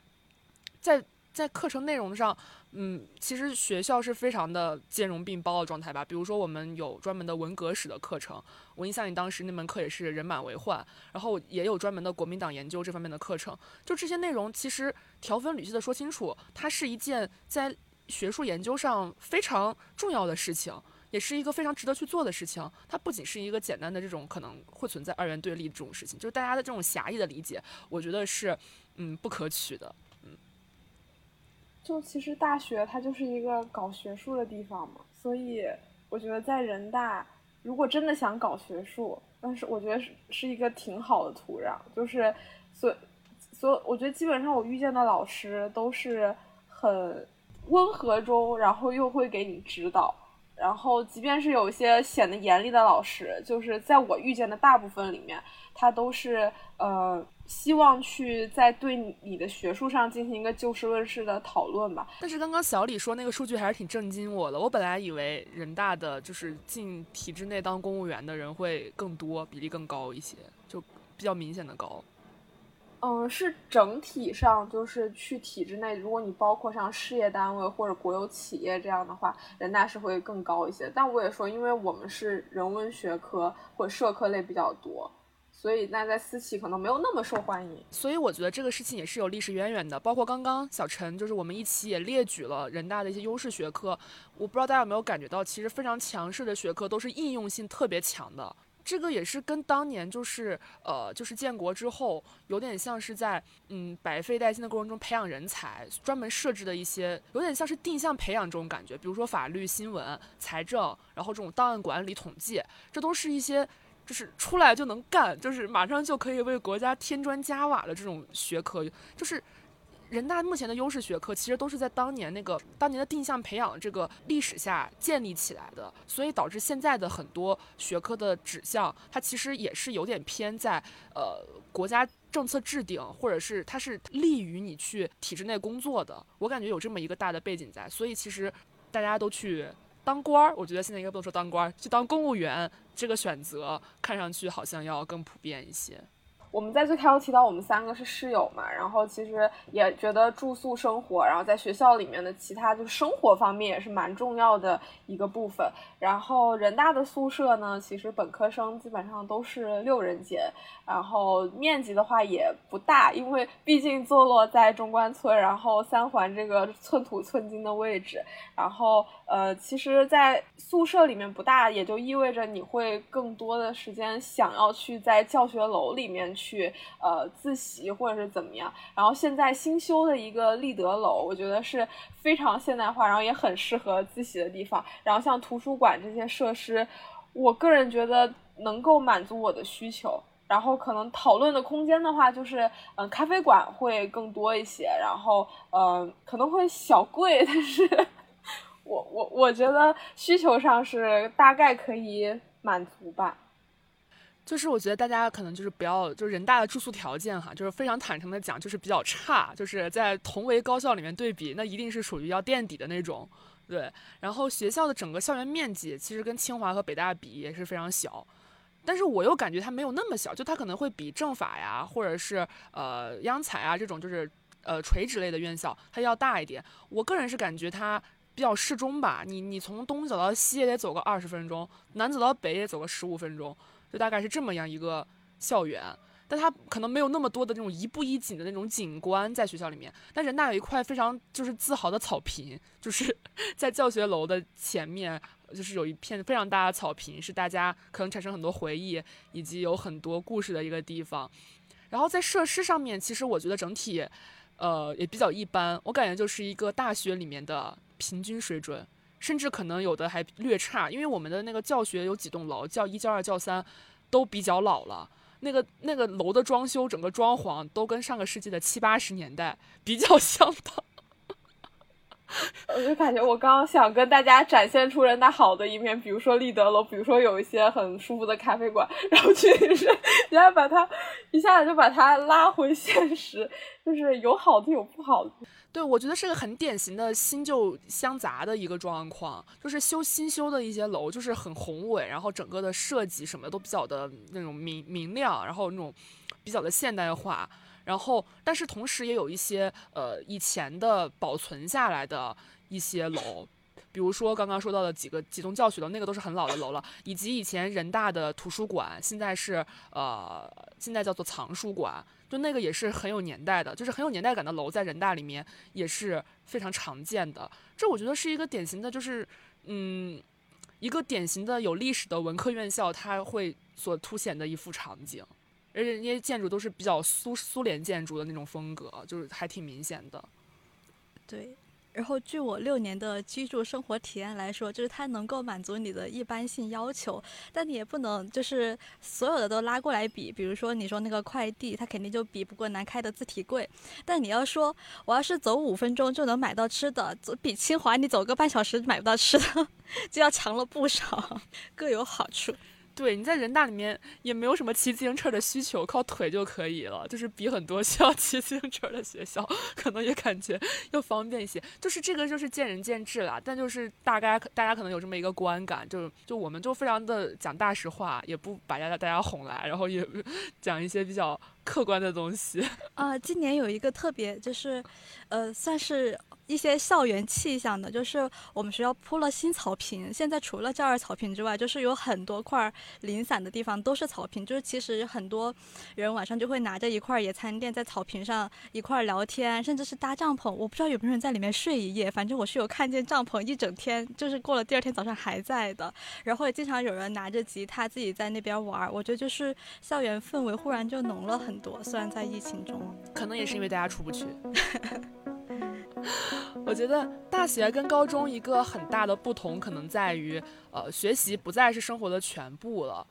在在课程内容上。嗯，其实学校是非常的兼容并包的状态吧。比如说，我们有专门的文革史的课程，我印象里当时那门课也是人满为患。然后也有专门的国民党研究这方面的课程。就这些内容，其实条分缕析的说清楚，它是一件在学术研究上非常重要的事情。也是一个非常值得去做的事情。它不仅是一个简单的这种可能会存在二元对立这种事情，就是大家的这种狭义的理解，我觉得是嗯不可取的。就其实大学它就是一个搞学术的地方嘛，所以我觉得在人大，如果真的想搞学术，但是我觉得是是一个挺好的土壤，就是所所我觉得基本上我遇见的老师都是很温和中，然后又会给你指导。然后，即便是有一些显得严厉的老师，就是在我遇见的大部分里面，他都是呃希望去在对你的学术上进行一个就事论事的讨论吧。但是刚刚小李说那个数据还是挺震惊我的。我本来以为人大的就是进体制内当公务员的人会更多，比例更高一些，就比较明显的高。嗯，是整体上就是去体制内，如果你包括像事业单位或者国有企业这样的话，人大是会更高一些。但我也说，因为我们是人文学科或社科类比较多，所以那在私企可能没有那么受欢迎。所以我觉得这个事情也是有历史渊源的。包括刚刚小陈就是我们一起也列举了人大的一些优势学科，我不知道大家有没有感觉到，其实非常强势的学科都是应用性特别强的。这个也是跟当年就是呃，就是建国之后，有点像是在嗯百废待兴的过程中培养人才，专门设置的一些，有点像是定向培养这种感觉。比如说法律、新闻、财政，然后这种档案管理、统计，这都是一些就是出来就能干，就是马上就可以为国家添砖加瓦的这种学科，就是。人大目前的优势学科，其实都是在当年那个当年的定向培养这个历史下建立起来的，所以导致现在的很多学科的指向，它其实也是有点偏在呃国家政策制定，或者是它是利于你去体制内工作的。我感觉有这么一个大的背景在，所以其实大家都去当官儿，我觉得现在应该不能说当官儿，去当公务员这个选择，看上去好像要更普遍一些。我们在最开头提到我们三个是室友嘛，然后其实也觉得住宿生活，然后在学校里面的其他就生活方面也是蛮重要的一个部分。然后人大的宿舍呢，其实本科生基本上都是六人间，然后面积的话也不大，因为毕竟坐落在中关村，然后三环这个寸土寸金的位置。然后呃，其实，在宿舍里面不大，也就意味着你会更多的时间想要去在教学楼里面。去去呃自习或者是怎么样，然后现在新修的一个立德楼，我觉得是非常现代化，然后也很适合自习的地方。然后像图书馆这些设施，我个人觉得能够满足我的需求。然后可能讨论的空间的话，就是嗯咖啡馆会更多一些，然后嗯可能会小贵，但是我我我觉得需求上是大概可以满足吧。就是我觉得大家可能就是不要，就是人大的住宿条件哈，就是非常坦诚的讲，就是比较差，就是在同为高校里面对比，那一定是属于要垫底的那种，对。然后学校的整个校园面积其实跟清华和北大比也是非常小，但是我又感觉它没有那么小，就它可能会比政法呀，或者是呃央财啊这种就是呃垂直类的院校它要大一点。我个人是感觉它比较适中吧，你你从东走到西也得走个二十分钟，南走到北也走个十五分钟。就大概是这么样一个校园，但它可能没有那么多的那种一步一景的那种景观在学校里面。但人大有一块非常就是自豪的草坪，就是 <laughs> 在教学楼的前面，就是有一片非常大的草坪，是大家可能产生很多回忆以及有很多故事的一个地方。然后在设施上面，其实我觉得整体，呃，也比较一般。我感觉就是一个大学里面的平均水准。甚至可能有的还略差，因为我们的那个教学有几栋楼，教一、教二、教三，都比较老了。那个那个楼的装修，整个装潢都跟上个世纪的七八十年代比较相 <laughs> 当。我就感觉我刚刚想跟大家展现出人大好的一面，比如说立德楼，比如说有一些很舒服的咖啡馆，然后去是人家把它一下子就把它拉回现实，就是有好的有不好的。对，我觉得是个很典型的新旧相杂的一个状况，就是修新修的一些楼，就是很宏伟，然后整个的设计什么的都比较的那种明明亮，然后那种比较的现代化，然后但是同时也有一些呃以前的保存下来的一些楼，比如说刚刚说到的几个几栋教学楼，那个都是很老的楼了，以及以前人大的图书馆，现在是呃现在叫做藏书馆。就那个也是很有年代的，就是很有年代感的楼，在人大里面也是非常常见的。这我觉得是一个典型的，就是嗯，一个典型的有历史的文科院校，它会所凸显的一幅场景，而且那些建筑都是比较苏苏联建筑的那种风格，就是还挺明显的。对。然后，据我六年的居住生活体验来说，就是它能够满足你的一般性要求，但你也不能就是所有的都拉过来比。比如说，你说那个快递，它肯定就比不过南开的自提柜。但你要说，我要是走五分钟就能买到吃的，走比清华你走个半小时买不到吃的，<laughs> 就要强了不少，<laughs> 各有好处。对，你在人大里面也没有什么骑自行车的需求，靠腿就可以了。就是比很多 <laughs> 需要骑自行车的学校，可能也感觉要方便一些。就是这个就是见仁见智啦，但就是大概大家可能有这么一个观感，就就我们就非常的讲大实话，也不把大家大家哄来，然后也 <laughs> 讲一些比较客观的东西。啊，<laughs> 今年有一个特别，就是，呃，算是。一些校园气象的，就是我们学校铺了新草坪。现在除了教二草坪之外，就是有很多块零散的地方都是草坪。就是其实很多人晚上就会拿着一块野餐垫在草坪上一块聊天，甚至是搭帐篷。我不知道有没有人在里面睡一夜，反正我是有看见帐篷一整天，就是过了第二天早上还在的。然后也经常有人拿着吉他自己在那边玩。我觉得就是校园氛围忽然就浓了很多。虽然在疫情中，可能也是因为大家出不去。<laughs> <laughs> 我觉得大学跟高中一个很大的不同，可能在于，呃，学习不再是生活的全部了。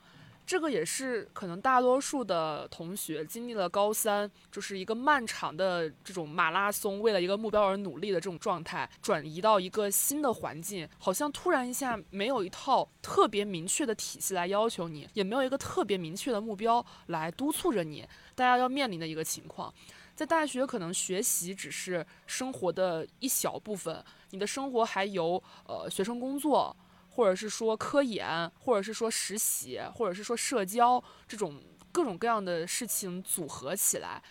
这个也是可能大多数的同学经历了高三，就是一个漫长的这种马拉松，为了一个目标而努力的这种状态，转移到一个新的环境，好像突然一下没有一套特别明确的体系来要求你，也没有一个特别明确的目标来督促着你，大家要面临的一个情况。在大学，可能学习只是生活的一小部分，你的生活还由呃学生工作，或者是说科研，或者是说实习，或者是说社交这种各种各样的事情组合起来。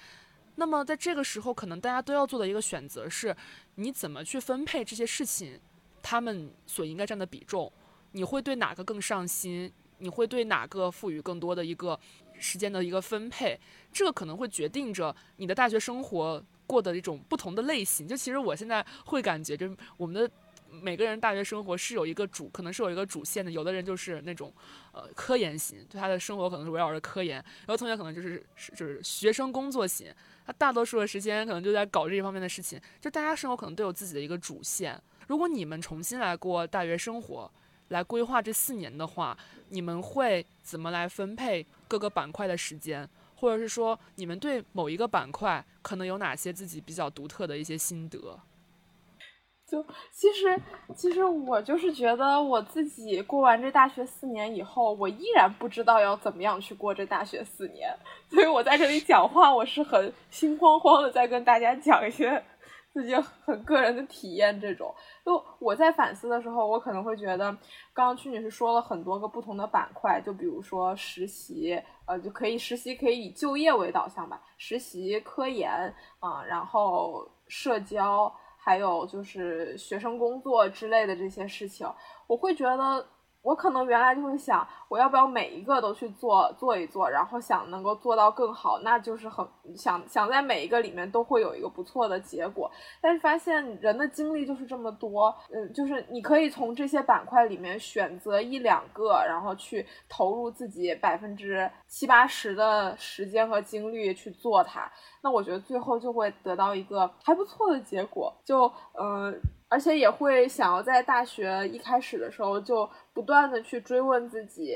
那么在这个时候，可能大家都要做的一个选择是，你怎么去分配这些事情，他们所应该占的比重，你会对哪个更上心？你会对哪个赋予更多的一个？时间的一个分配，这个可能会决定着你的大学生活过的一种不同的类型。就其实我现在会感觉，就我们的每个人大学生活是有一个主，可能是有一个主线的。有的人就是那种呃科研型，就他的生活可能是围绕着科研；有的同学可能就是是就是学生工作型，他大多数的时间可能就在搞这一方面的事情。就大家生活可能都有自己的一个主线。如果你们重新来过大学生活，来规划这四年的话，你们会怎么来分配各个板块的时间？或者是说，你们对某一个板块可能有哪些自己比较独特的一些心得？就其实，其实我就是觉得我自己过完这大学四年以后，我依然不知道要怎么样去过这大学四年，<laughs> 所以我在这里讲话，我是很心慌慌的，在跟大家讲一些。自己 <laughs> 很个人的体验，这种就我在反思的时候，我可能会觉得，刚刚曲女士说了很多个不同的板块，就比如说实习，呃，就可以实习可以以就业为导向吧，实习、科研啊，然后社交，还有就是学生工作之类的这些事情，我会觉得。我可能原来就会想，我要不要每一个都去做做一做，然后想能够做到更好，那就是很想想在每一个里面都会有一个不错的结果。但是发现人的精力就是这么多，嗯，就是你可以从这些板块里面选择一两个，然后去投入自己百分之七八十的时间和精力去做它。那我觉得最后就会得到一个还不错的结果，就嗯。而且也会想要在大学一开始的时候就不断的去追问自己，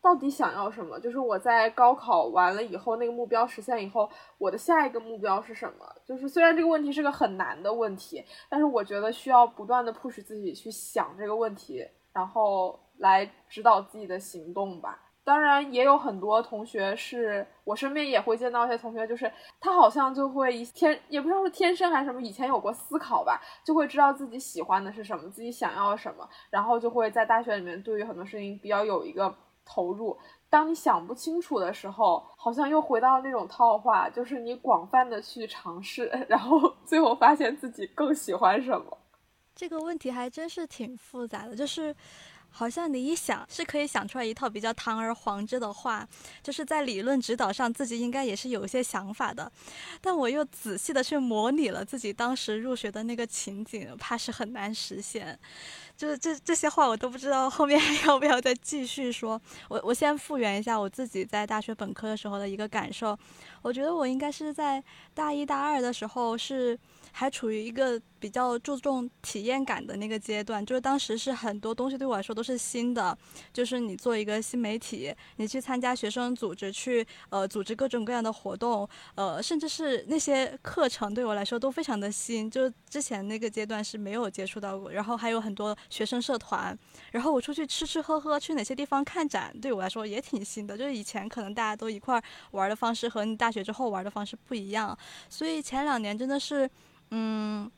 到底想要什么？就是我在高考完了以后，那个目标实现以后，我的下一个目标是什么？就是虽然这个问题是个很难的问题，但是我觉得需要不断的 push 自己去想这个问题，然后来指导自己的行动吧。当然也有很多同学是我身边也会见到一些同学，就是他好像就会一天也不知道是天生还是什么，以前有过思考吧，就会知道自己喜欢的是什么，自己想要什么，然后就会在大学里面对于很多事情比较有一个投入。当你想不清楚的时候，好像又回到那种套话，就是你广泛的去尝试，然后 <laughs> 最后发现自己更喜欢什么。这个问题还真是挺复杂的，就是。好像你一想是可以想出来一套比较堂而皇之的话，就是在理论指导上自己应该也是有一些想法的，但我又仔细的去模拟了自己当时入学的那个情景，怕是很难实现。就是这这些话我都不知道后面要不要再继续说。我我先复原一下我自己在大学本科的时候的一个感受。我觉得我应该是在大一大二的时候是。还处于一个比较注重体验感的那个阶段，就是当时是很多东西对我来说都是新的，就是你做一个新媒体，你去参加学生组织，去呃组织各种各样的活动，呃，甚至是那些课程对我来说都非常的新，就之前那个阶段是没有接触到过。然后还有很多学生社团，然后我出去吃吃喝喝，去哪些地方看展，对我来说也挺新的。就是以前可能大家都一块玩的方式和你大学之后玩的方式不一样，所以前两年真的是。嗯，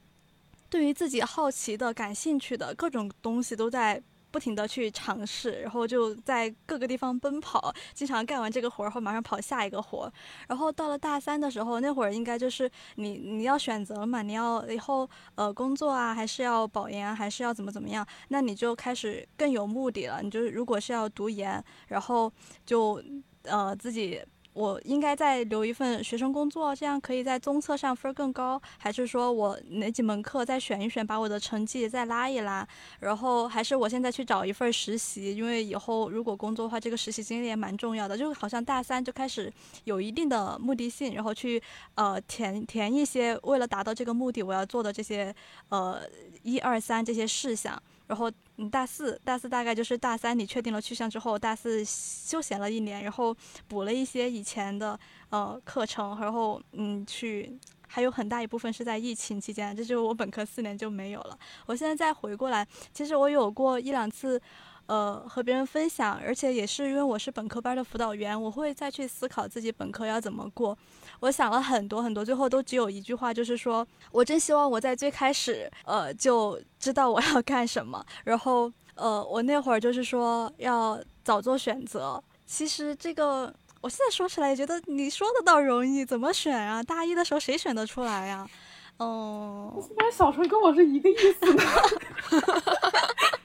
对于自己好奇的、感兴趣的各种东西，都在不停的去尝试，然后就在各个地方奔跑，经常干完这个活儿后马上跑下一个活儿。然后到了大三的时候，那会儿应该就是你你要选择嘛，你要以后呃工作啊，还是要保研，还是要怎么怎么样？那你就开始更有目的了。你就是如果是要读研，然后就呃自己。我应该再留一份学生工作，这样可以在综测上分更高，还是说我哪几门课再选一选，把我的成绩再拉一拉？然后还是我现在去找一份实习，因为以后如果工作的话，这个实习经历也蛮重要的。就好像大三就开始有一定的目的性，然后去呃填填一些为了达到这个目的我要做的这些呃一二三这些事项。然后，嗯，大四，大四大概就是大三，你确定了去向之后，大四休闲了一年，然后补了一些以前的呃课程，然后嗯去，还有很大一部分是在疫情期间，这就是我本科四年就没有了。我现在再回过来，其实我有过一两次。呃，和别人分享，而且也是因为我是本科班的辅导员，我会再去思考自己本科要怎么过。我想了很多很多，最后都只有一句话，就是说我真希望我在最开始，呃，就知道我要干什么。然后，呃，我那会儿就是说要早做选择。其实这个我现在说起来也觉得你说的倒容易，怎么选啊？大一的时候谁选得出来呀？哦，怎么小时候跟我是一个意思呢？<laughs>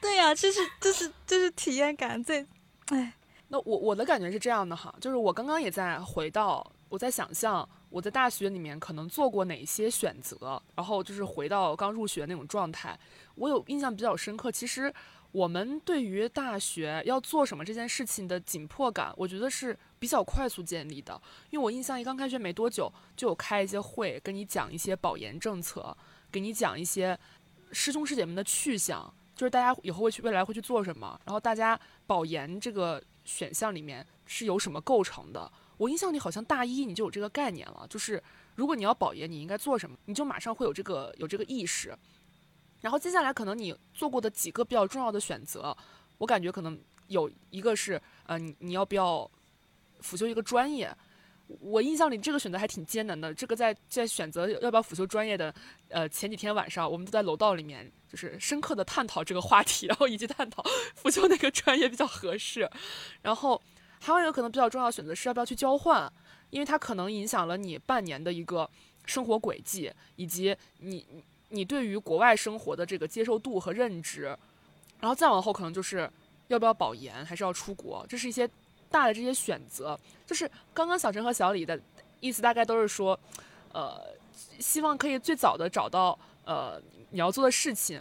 对呀，这是这是这是体验感最，哎，那我我的感觉是这样的哈，就是我刚刚也在回到我在想象我在大学里面可能做过哪些选择，然后就是回到刚入学那种状态，我有印象比较深刻。其实我们对于大学要做什么这件事情的紧迫感，我觉得是比较快速建立的，因为我印象一刚开学没多久就有开一些会，跟你讲一些保研政策，给你讲一些师兄师姐们的去向。就是大家以后会去未来会去做什么，然后大家保研这个选项里面是由什么构成的？我印象里好像大一你就有这个概念了，就是如果你要保研，你应该做什么，你就马上会有这个有这个意识。然后接下来可能你做过的几个比较重要的选择，我感觉可能有一个是，呃，你你要不要辅修一个专业？我印象里这个选择还挺艰难的。这个在在选择要不要辅修专业的，呃，前几天晚上我们都在楼道里面。就是深刻的探讨这个话题，然后以及探讨 <laughs> 辅修哪个专业比较合适，然后还有一个可能比较重要的选择是要不要去交换，因为它可能影响了你半年的一个生活轨迹，以及你你对于国外生活的这个接受度和认知，然后再往后可能就是要不要保研，还是要出国，这是一些大的这些选择。就是刚刚小陈和小李的意思大概都是说，呃，希望可以最早的找到呃。你要做的事情，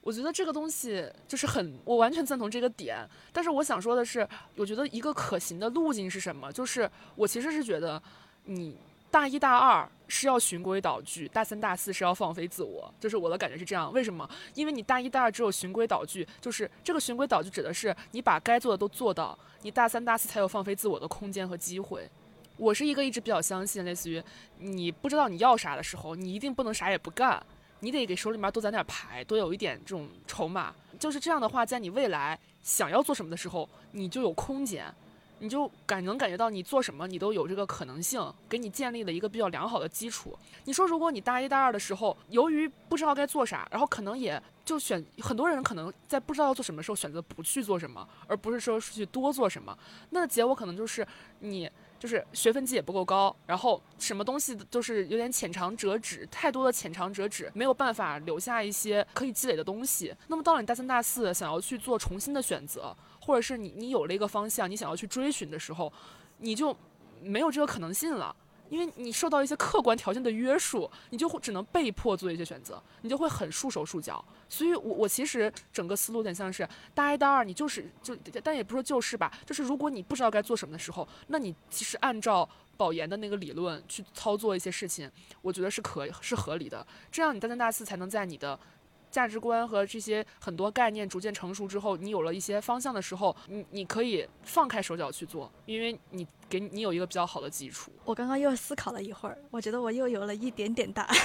我觉得这个东西就是很，我完全赞同这个点。但是我想说的是，我觉得一个可行的路径是什么？就是我其实是觉得，你大一大二是要循规蹈矩，大三大四是要放飞自我。就是我的感觉是这样。为什么？因为你大一大二只有循规蹈矩，就是这个循规蹈矩指的是你把该做的都做到，你大三大四才有放飞自我的空间和机会。我是一个一直比较相信，类似于你不知道你要啥的时候，你一定不能啥也不干。你得给手里面多攒点牌，多有一点这种筹码。就是这样的话，在你未来想要做什么的时候，你就有空间，你就感能感觉到你做什么，你都有这个可能性，给你建立了一个比较良好的基础。你说，如果你大一、大二的时候，由于不知道该做啥，然后可能也就选很多人可能在不知道要做什么时候选择不去做什么，而不是说去多做什么，那结果可能就是你。就是学分绩也不够高，然后什么东西都是有点浅尝辄止，太多的浅尝辄止，没有办法留下一些可以积累的东西。那么到了你大三、大四，想要去做重新的选择，或者是你你有了一个方向，你想要去追寻的时候，你就没有这个可能性了。因为你受到一些客观条件的约束，你就会只能被迫做一些选择，你就会很束手束脚。所以，我我其实整个思路有点像是大一、大二，你就是就，但也不说就是吧，就是如果你不知道该做什么的时候，那你其实按照保研的那个理论去操作一些事情，我觉得是可是合理的。这样你大三、大四才能在你的价值观和这些很多概念逐渐成熟之后，你有了一些方向的时候，你你可以放开手脚去做，因为你给你有一个比较好的基础。我刚刚又思考了一会儿，我觉得我又有了一点点答案，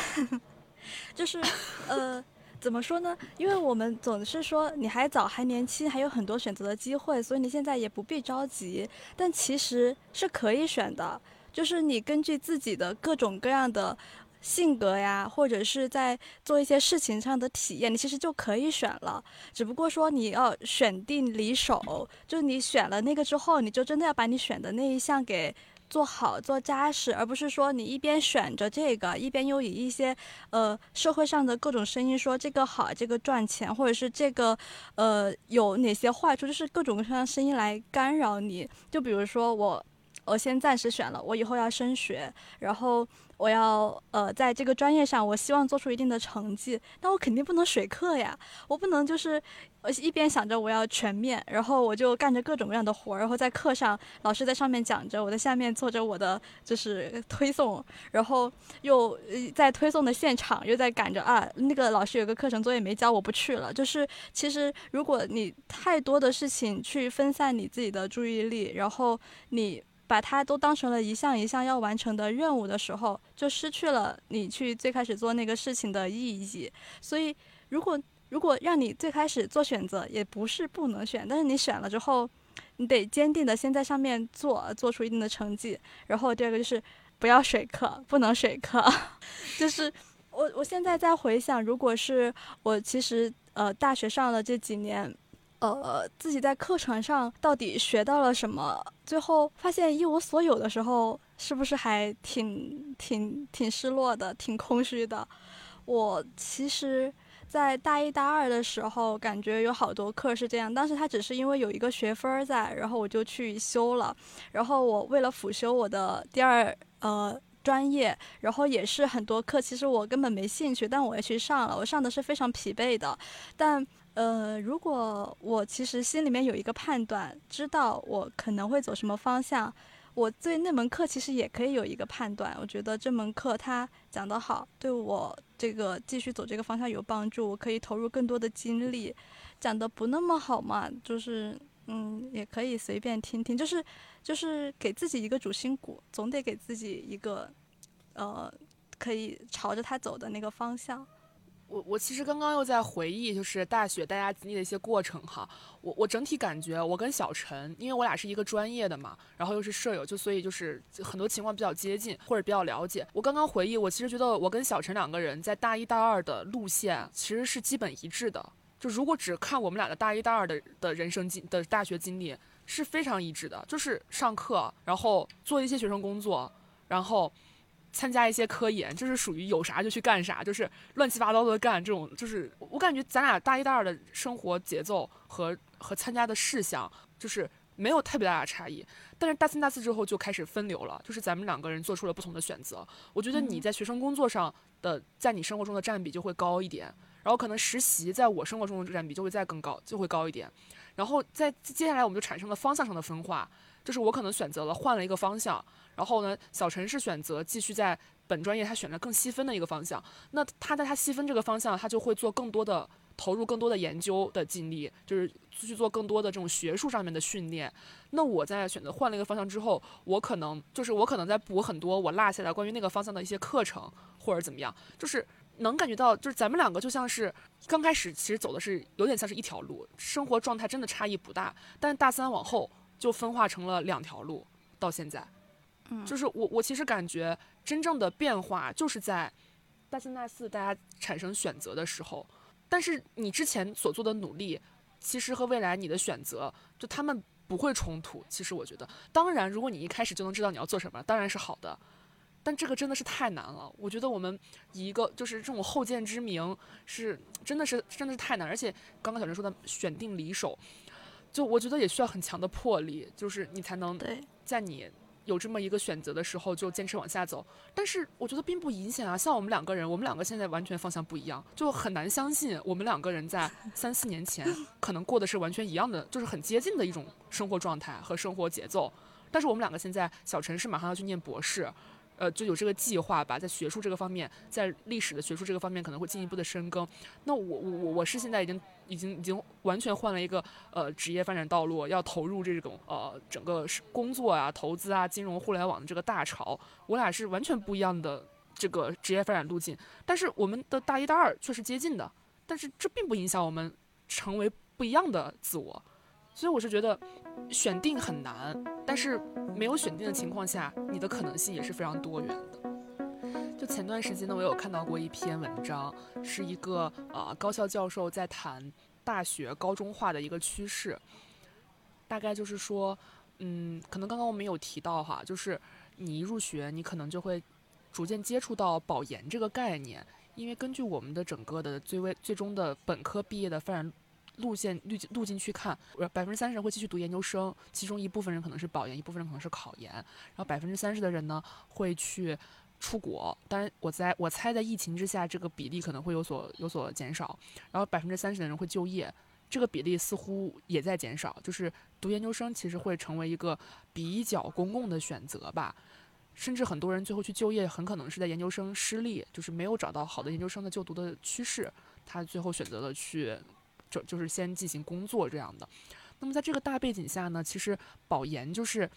<laughs> 就是呃。怎么说呢？因为我们总是说你还早还年轻，还有很多选择的机会，所以你现在也不必着急。但其实是可以选的，就是你根据自己的各种各样的性格呀，或者是在做一些事情上的体验，你其实就可以选了。只不过说你要选定离手，就是你选了那个之后，你就真的要把你选的那一项给。做好做扎实，而不是说你一边选着这个，一边又以一些呃社会上的各种声音说这个好，这个赚钱，或者是这个呃有哪些坏处，就是各种各样的声音来干扰你。就比如说我，我先暂时选了，我以后要升学，然后。我要呃，在这个专业上，我希望做出一定的成绩，那我肯定不能水课呀，我不能就是一边想着我要全面，然后我就干着各种各样的活儿，然后在课上老师在上面讲着，我在下面做着我的就是推送，然后又在推送的现场又在赶着啊，那个老师有个课程作业没交，我不去了。就是其实如果你太多的事情去分散你自己的注意力，然后你。把它都当成了一项一项要完成的任务的时候，就失去了你去最开始做那个事情的意义。所以，如果如果让你最开始做选择，也不是不能选，但是你选了之后，你得坚定的先在上面做，做出一定的成绩。然后第二个就是不要水课，不能水课。<laughs> 就是我我现在在回想，如果是我其实呃大学上了这几年。呃，自己在课程上到底学到了什么？最后发现一无所有的时候，是不是还挺挺挺失落的，挺空虚的？我其实，在大一大二的时候，感觉有好多课是这样。当时他只是因为有一个学分在，然后我就去修了。然后我为了辅修我的第二呃专业，然后也是很多课，其实我根本没兴趣，但我也去上了。我上的是非常疲惫的，但。呃，如果我其实心里面有一个判断，知道我可能会走什么方向，我对那门课其实也可以有一个判断。我觉得这门课它讲得好，对我这个继续走这个方向有帮助，我可以投入更多的精力。讲得不那么好嘛，就是嗯，也可以随便听听，就是就是给自己一个主心骨，总得给自己一个呃可以朝着它走的那个方向。我我其实刚刚又在回忆，就是大学大家经历的一些过程哈。我我整体感觉，我跟小陈，因为我俩是一个专业的嘛，然后又是舍友，就所以就是很多情况比较接近或者比较了解。我刚刚回忆，我其实觉得我跟小陈两个人在大一大二的路线其实是基本一致的。就如果只看我们俩的大一大二的的人生经的大学经历，是非常一致的，就是上课，然后做一些学生工作，然后。参加一些科研，就是属于有啥就去干啥，就是乱七八糟的干这种，就是我感觉咱俩大一、大二的生活节奏和和参加的事项，就是没有特别大的差异。但是大三、大四之后就开始分流了，就是咱们两个人做出了不同的选择。我觉得你在学生工作上的，在你生活中的占比就会高一点，然后可能实习在我生活中的占比就会再更高，就会高一点。然后在接下来我们就产生了方向上的分化，就是我可能选择了换了一个方向。然后呢，小陈是选择继续在本专业，他选择更细分的一个方向。那他在他细分这个方向，他就会做更多的投入更多的研究的精力，就是去做更多的这种学术上面的训练。那我在选择换了一个方向之后，我可能就是我可能在补很多我落下来关于那个方向的一些课程或者怎么样，就是能感觉到，就是咱们两个就像是刚开始其实走的是有点像是一条路，生活状态真的差异不大，但大三往后就分化成了两条路，到现在。就是我，我其实感觉真正的变化就是在大三、大四大家产生选择的时候，但是你之前所做的努力，其实和未来你的选择，就他们不会冲突。其实我觉得，当然，如果你一开始就能知道你要做什么，当然是好的，但这个真的是太难了。我觉得我们以一个就是这种后见之明，是真的是真的是太难。而且刚刚小陈说的选定离手，就我觉得也需要很强的魄力，就是你才能在你。有这么一个选择的时候就坚持往下走。但是我觉得并不影响啊，像我们两个人，我们两个现在完全方向不一样，就很难相信我们两个人在三四年前可能过的是完全一样的，就是很接近的一种生活状态和生活节奏。但是我们两个现在小陈是马上要去念博士。呃，就有这个计划吧，在学术这个方面，在历史的学术这个方面可能会进一步的深耕。那我我我我是现在已经已经已经完全换了一个呃职业发展道路，要投入这种呃整个是工作啊、投资啊、金融互联网的这个大潮。我俩是完全不一样的这个职业发展路径，但是我们的大一、大二却是接近的，但是这并不影响我们成为不一样的自我。所以我是觉得选定很难，但是没有选定的情况下，你的可能性也是非常多元的。就前段时间呢，我有看到过一篇文章，是一个呃高校教授在谈大学高中化的一个趋势，大概就是说，嗯，可能刚刚我们有提到哈，就是你一入学，你可能就会逐渐接触到保研这个概念，因为根据我们的整个的最为最终的本科毕业的发展。路线路路径去看，百分之三十人会继续读研究生，其中一部分人可能是保研，一部分人可能是考研，然后百分之三十的人呢会去出国。当然，我在我猜在疫情之下，这个比例可能会有所有所减少。然后百分之三十的人会就业，这个比例似乎也在减少。就是读研究生其实会成为一个比较公共的选择吧，甚至很多人最后去就业，很可能是在研究生失利，就是没有找到好的研究生的就读的趋势，他最后选择了去。就就是先进行工作这样的，那么在这个大背景下呢，其实保研就是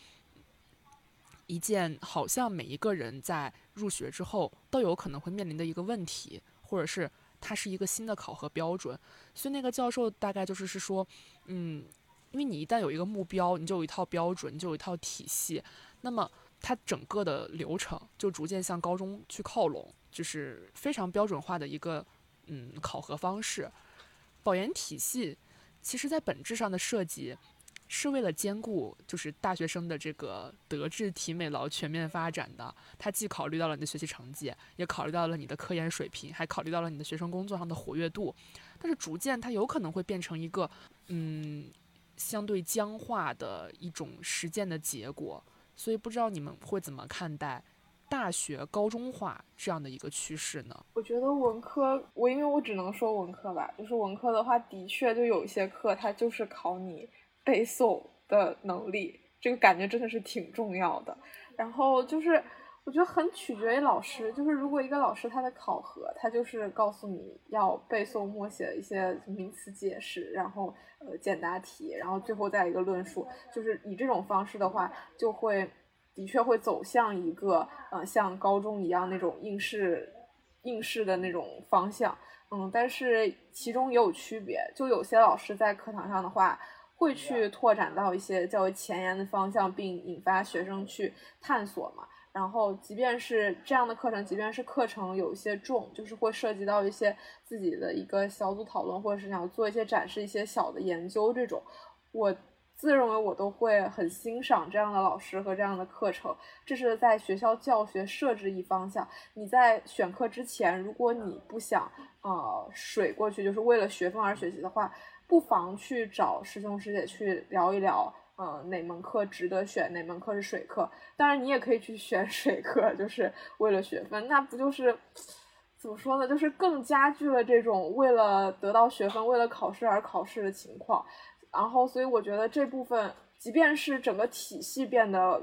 一件好像每一个人在入学之后都有可能会面临的一个问题，或者是它是一个新的考核标准。所以那个教授大概就是是说，嗯，因为你一旦有一个目标，你就有一套标准，你就有一套体系，那么它整个的流程就逐渐向高中去靠拢，就是非常标准化的一个嗯考核方式。保研体系，其实在本质上的设计，是为了兼顾就是大学生的这个德智体美劳全面发展的。它既考虑到了你的学习成绩，也考虑到了你的科研水平，还考虑到了你的学生工作上的活跃度。但是逐渐它有可能会变成一个嗯相对僵化的一种实践的结果。所以不知道你们会怎么看待？大学高中化这样的一个趋势呢？我觉得文科，我因为我只能说文科吧，就是文科的话，的确就有一些课，它就是考你背诵的能力，这个感觉真的是挺重要的。然后就是我觉得很取决于老师，就是如果一个老师他的考核，他就是告诉你要背诵默写一些名词解释，然后呃简答题，然后最后再一个论述，就是以这种方式的话，就会。的确会走向一个呃像高中一样那种应试应试的那种方向，嗯，但是其中也有区别，就有些老师在课堂上的话会去拓展到一些较为前沿的方向，并引发学生去探索嘛。然后即便是这样的课程，即便是课程有一些重，就是会涉及到一些自己的一个小组讨论，或者是想做一些展示一些小的研究这种，我。自认为我都会很欣赏这样的老师和这样的课程，这是在学校教学设置一方向。你在选课之前，如果你不想呃水过去，就是为了学分而学习的话，不妨去找师兄师姐去聊一聊，呃哪门课值得选，哪门课是水课。当然你也可以去选 <laughs> 水课，就是为了学分，那不就是怎么说呢？就是更加剧了这种为了得到学分、为了考试而考试的情况。然后，所以我觉得这部分，即便是整个体系变得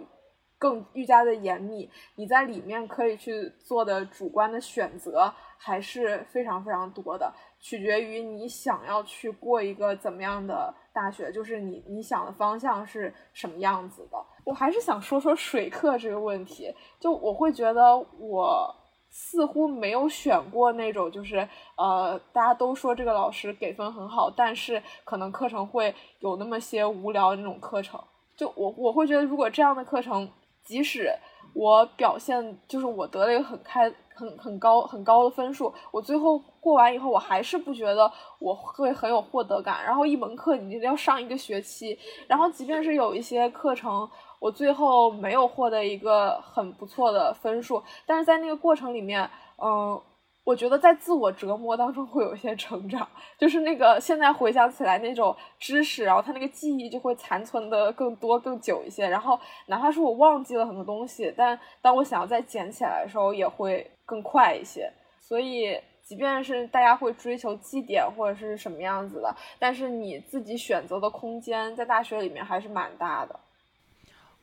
更愈加的严密，你在里面可以去做的主观的选择还是非常非常多的，取决于你想要去过一个怎么样的大学，就是你你想的方向是什么样子的。我还是想说说水课这个问题，就我会觉得我。似乎没有选过那种，就是呃，大家都说这个老师给分很好，但是可能课程会有那么些无聊的那种课程。就我我会觉得，如果这样的课程，即使我表现就是我得了一个很开很很高很高的分数，我最后过完以后，我还是不觉得我会很有获得感。然后一门课你要上一个学期，然后即便是有一些课程。我最后没有获得一个很不错的分数，但是在那个过程里面，嗯，我觉得在自我折磨当中会有一些成长，就是那个现在回想起来那种知识，然后他那个记忆就会残存的更多更久一些。然后哪怕是我忘记了很多东西，但当我想要再捡起来的时候，也会更快一些。所以，即便是大家会追求绩点或者是什么样子的，但是你自己选择的空间在大学里面还是蛮大的。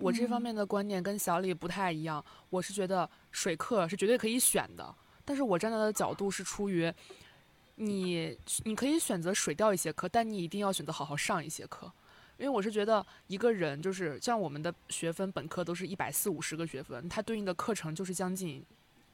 我这方面的观念跟小李不太一样，我是觉得水课是绝对可以选的。但是我站在的角度是出于，你你可以选择水掉一些课，但你一定要选择好好上一些课，因为我是觉得一个人就是像我们的学分，本科都是一百四五十个学分，它对应的课程就是将近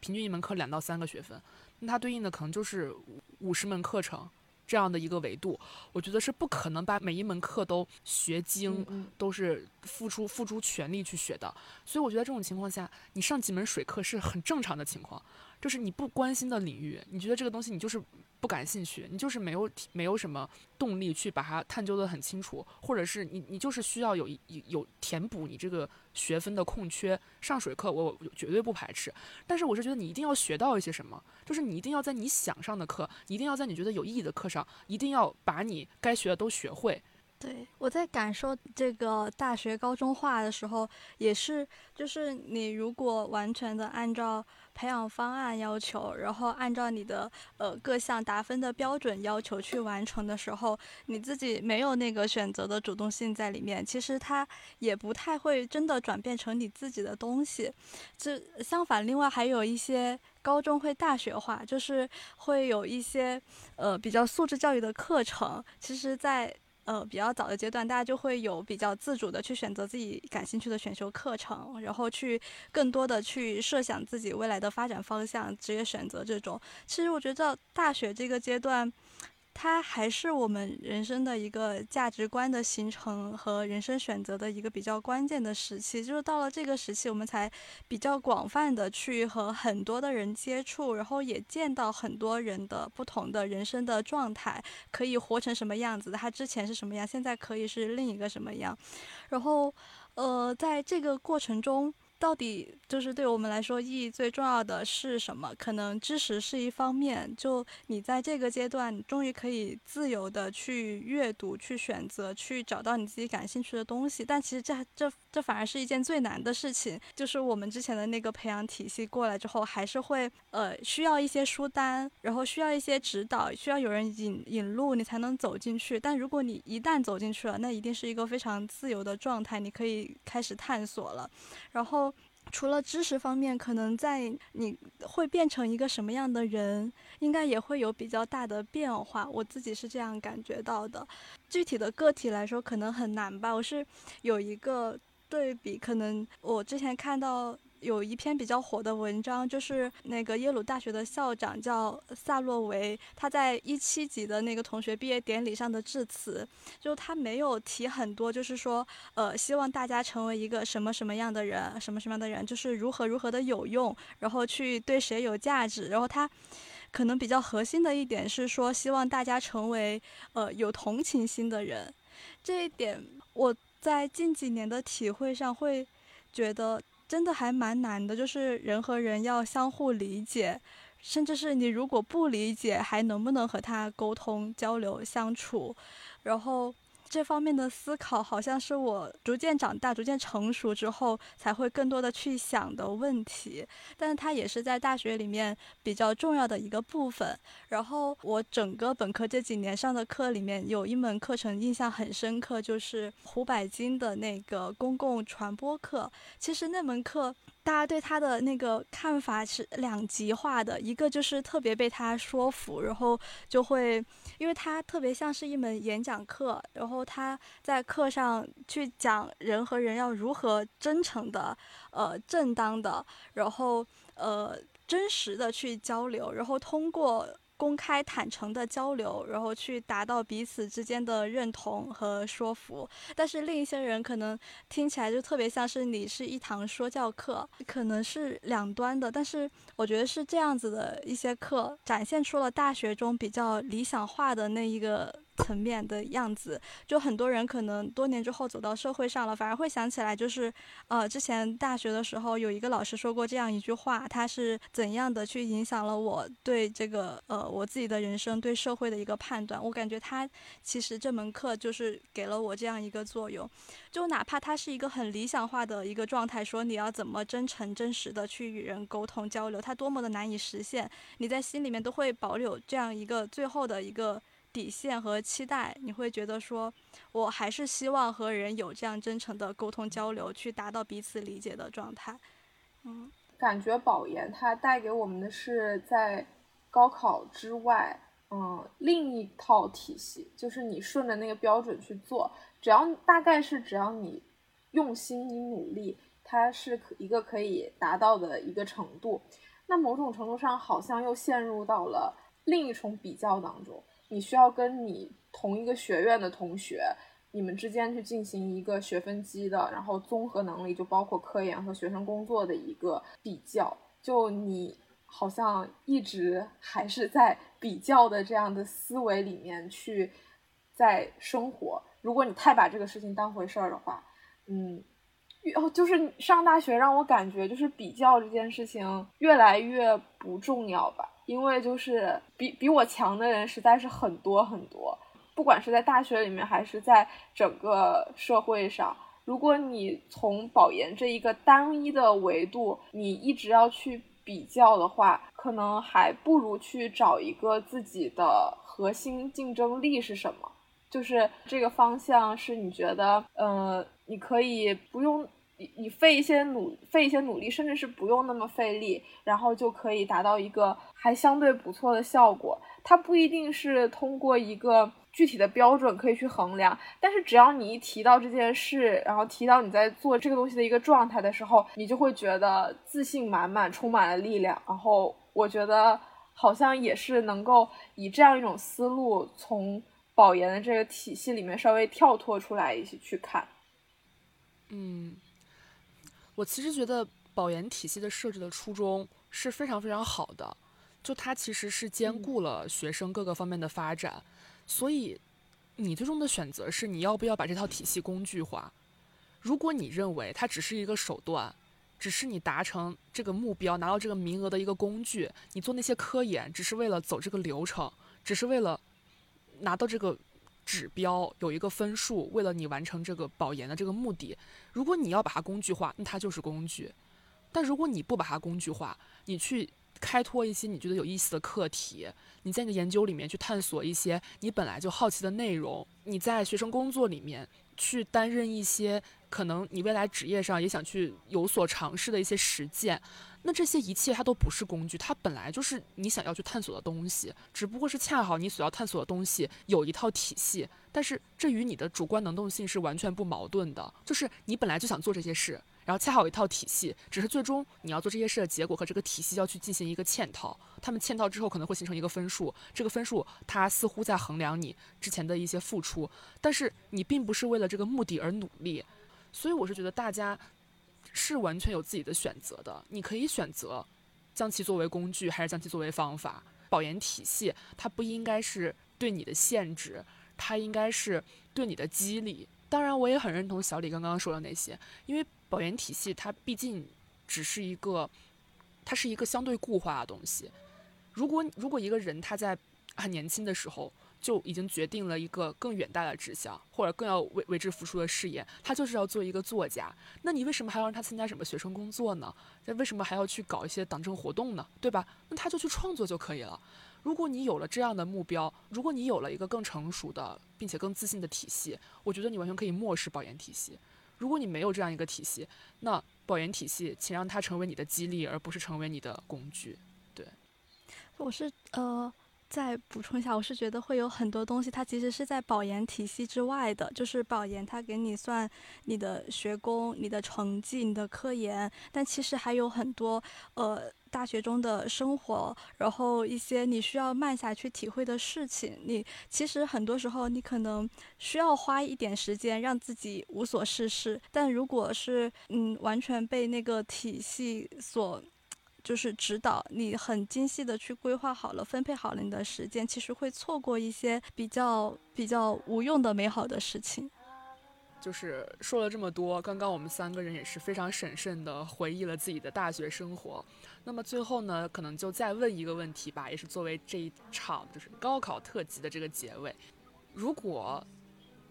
平均一门课两到三个学分，那它对应的可能就是五十门课程。这样的一个维度，我觉得是不可能把每一门课都学精，都是付出付出全力去学的。所以我觉得这种情况下，你上几门水课是很正常的情况。就是你不关心的领域，你觉得这个东西你就是不感兴趣，你就是没有没有什么动力去把它探究的很清楚，或者是你你就是需要有有填补你这个学分的空缺。上水课我绝对不排斥，但是我是觉得你一定要学到一些什么，就是你一定要在你想上的课，一定要在你觉得有意义的课上，一定要把你该学的都学会。对，我在感受这个大学高中化的时候，也是，就是你如果完全的按照培养方案要求，然后按照你的呃各项打分的标准要求去完成的时候，你自己没有那个选择的主动性在里面，其实它也不太会真的转变成你自己的东西。这相反，另外还有一些高中会大学化，就是会有一些呃比较素质教育的课程，其实，在呃，比较早的阶段，大家就会有比较自主的去选择自己感兴趣的选修课程，然后去更多的去设想自己未来的发展方向、职业选择这种。其实我觉得大学这个阶段。它还是我们人生的一个价值观的形成和人生选择的一个比较关键的时期，就是到了这个时期，我们才比较广泛的去和很多的人接触，然后也见到很多人的不同的人生的状态，可以活成什么样子，他之前是什么样，现在可以是另一个什么样，然后，呃，在这个过程中。到底就是对我们来说意义最重要的是什么？可能知识是一方面，就你在这个阶段终于可以自由的去阅读、去选择、去找到你自己感兴趣的东西。但其实这这这反而是一件最难的事情。就是我们之前的那个培养体系过来之后，还是会呃需要一些书单，然后需要一些指导，需要有人引引路，你才能走进去。但如果你一旦走进去了，那一定是一个非常自由的状态，你可以开始探索了，然后。除了知识方面，可能在你会变成一个什么样的人，应该也会有比较大的变化。我自己是这样感觉到的。具体的个体来说，可能很难吧。我是有一个对比，可能我之前看到。有一篇比较火的文章，就是那个耶鲁大学的校长叫萨洛维，他在一七级的那个同学毕业典礼上的致辞，就他没有提很多，就是说，呃，希望大家成为一个什么什么样的人，什么什么样的人，就是如何如何的有用，然后去对谁有价值，然后他可能比较核心的一点是说，希望大家成为呃有同情心的人，这一点我在近几年的体会上会觉得。真的还蛮难的，就是人和人要相互理解，甚至是你如果不理解，还能不能和他沟通、交流、相处，然后。这方面的思考，好像是我逐渐长大、逐渐成熟之后，才会更多的去想的问题。但是它也是在大学里面比较重要的一个部分。然后我整个本科这几年上的课里面，有一门课程印象很深刻，就是胡百金的那个公共传播课。其实那门课。大家对他的那个看法是两极化的，一个就是特别被他说服，然后就会，因为他特别像是一门演讲课，然后他在课上去讲人和人要如何真诚的、呃正当的，然后呃真实的去交流，然后通过。公开坦诚的交流，然后去达到彼此之间的认同和说服。但是另一些人可能听起来就特别像是你是一堂说教课，可能是两端的。但是我觉得是这样子的一些课，展现出了大学中比较理想化的那一个层面的样子。就很多人可能多年之后走到社会上了，反而会想起来，就是呃，之前大学的时候有一个老师说过这样一句话，他是怎样的去影响了我对这个呃我自己的人生、对社会的一个判断。我感觉他其实这门课就是给了我这样一个作用，就哪怕他是一个很理想化的一个状态，说你要怎么真诚真实的去与人沟通交流，他多么的难以实现，你在心里面都会保留这样一个最后的一个。底线和期待，你会觉得说，我还是希望和人有这样真诚的沟通交流，去达到彼此理解的状态。嗯，感觉保研它带给我们的是在高考之外，嗯，另一套体系，就是你顺着那个标准去做，只要大概是只要你用心，你努力，它是可一个可以达到的一个程度。那某种程度上，好像又陷入到了另一重比较当中。你需要跟你同一个学院的同学，你们之间去进行一个学分机的，然后综合能力就包括科研和学生工作的一个比较。就你好像一直还是在比较的这样的思维里面去在生活。如果你太把这个事情当回事儿的话，嗯，哦，就是上大学让我感觉就是比较这件事情越来越不重要吧。因为就是比比我强的人实在是很多很多，不管是在大学里面还是在整个社会上，如果你从保研这一个单一的维度，你一直要去比较的话，可能还不如去找一个自己的核心竞争力是什么，就是这个方向是你觉得，呃，你可以不用。你你费一些努费一些努力，甚至是不用那么费力，然后就可以达到一个还相对不错的效果。它不一定是通过一个具体的标准可以去衡量，但是只要你一提到这件事，然后提到你在做这个东西的一个状态的时候，你就会觉得自信满满，充满了力量。然后我觉得好像也是能够以这样一种思路，从保研的这个体系里面稍微跳脱出来一起去看，嗯。我其实觉得保研体系的设置的初衷是非常非常好的，就它其实是兼顾了学生各个方面的发展，所以你最终的选择是你要不要把这套体系工具化。如果你认为它只是一个手段，只是你达成这个目标拿到这个名额的一个工具，你做那些科研只是为了走这个流程，只是为了拿到这个。指标有一个分数，为了你完成这个保研的这个目的，如果你要把它工具化，那它就是工具；但如果你不把它工具化，你去开拓一些你觉得有意思的课题，你在你的研究里面去探索一些你本来就好奇的内容，你在学生工作里面去担任一些可能你未来职业上也想去有所尝试的一些实践。那这些一切它都不是工具，它本来就是你想要去探索的东西，只不过是恰好你所要探索的东西有一套体系，但是这与你的主观能动性是完全不矛盾的。就是你本来就想做这些事，然后恰好有一套体系，只是最终你要做这些事的结果和这个体系要去进行一个嵌套，他们嵌套之后可能会形成一个分数，这个分数它似乎在衡量你之前的一些付出，但是你并不是为了这个目的而努力，所以我是觉得大家。是完全有自己的选择的，你可以选择将其作为工具，还是将其作为方法。保研体系它不应该是对你的限制，它应该是对你的激励。当然，我也很认同小李刚刚说的那些，因为保研体系它毕竟只是一个，它是一个相对固化的东西。如果如果一个人他在很年轻的时候，就已经决定了一个更远大的志向，或者更要为为之付出的事业。他就是要做一个作家。那你为什么还要让他参加什么学生工作呢？那为什么还要去搞一些党政活动呢？对吧？那他就去创作就可以了。如果你有了这样的目标，如果你有了一个更成熟的并且更自信的体系，我觉得你完全可以漠视保研体系。如果你没有这样一个体系，那保研体系，请让它成为你的激励，而不是成为你的工具。对，我是呃。再补充一下，我是觉得会有很多东西，它其实是在保研体系之外的。就是保研，它给你算你的学工、你的成绩、你的科研，但其实还有很多呃大学中的生活，然后一些你需要慢下去体会的事情。你其实很多时候你可能需要花一点时间让自己无所事事，但如果是嗯完全被那个体系所。就是指导你很精细的去规划好了，分配好了你的时间，其实会错过一些比较比较无用的美好的事情。就是说了这么多，刚刚我们三个人也是非常审慎的回忆了自己的大学生活。那么最后呢，可能就再问一个问题吧，也是作为这一场就是高考特辑的这个结尾。如果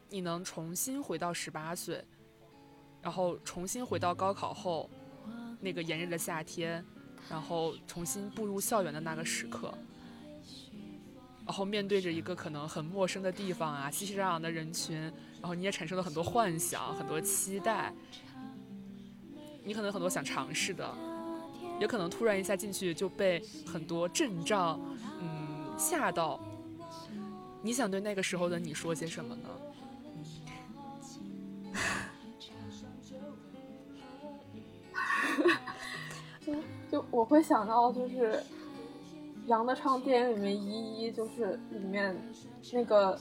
你能重新回到十八岁，然后重新回到高考后那个炎热的夏天，然后重新步入校园的那个时刻，然后面对着一个可能很陌生的地方啊，熙熙攘攘的人群。然后你也产生了很多幻想，很多期待，你可能很多想尝试的，也可能突然一下进去就被很多阵仗，嗯，吓到。你想对那个时候的你说些什么呢？就我会想到就是杨德昌电影里面一一就是里面那个。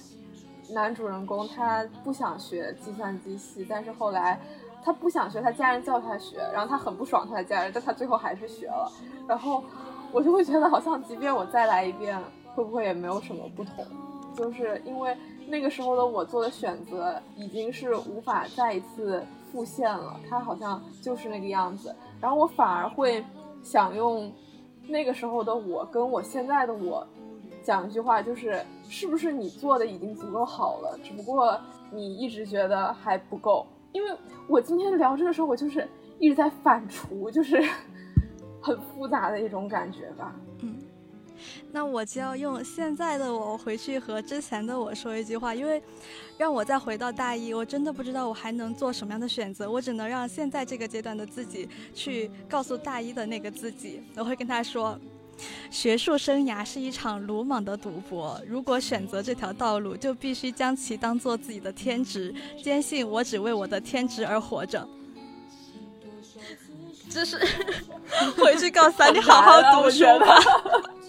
男主人公他不想学计算机系，但是后来他不想学，他家人叫他学，然后他很不爽他的家人，但他最后还是学了。然后我就会觉得，好像即便我再来一遍，会不会也没有什么不同？就是因为那个时候的我做的选择已经是无法再一次复现了，他好像就是那个样子。然后我反而会想用那个时候的我跟我现在的我。讲一句话，就是是不是你做的已经足够好了？只不过你一直觉得还不够。因为我今天聊这个时候，我就是一直在反刍，就是 <laughs> 很复杂的一种感觉吧。嗯，那我就要用现在的我回去和之前的我说一句话，因为让我再回到大一，我真的不知道我还能做什么样的选择。我只能让现在这个阶段的自己去告诉大一的那个自己，我会跟他说。学术生涯是一场鲁莽的赌博，如果选择这条道路，就必须将其当做自己的天职，坚信我只为我的天职而活着。这是 <laughs> 回去告诉他，你好好读书吧。<laughs>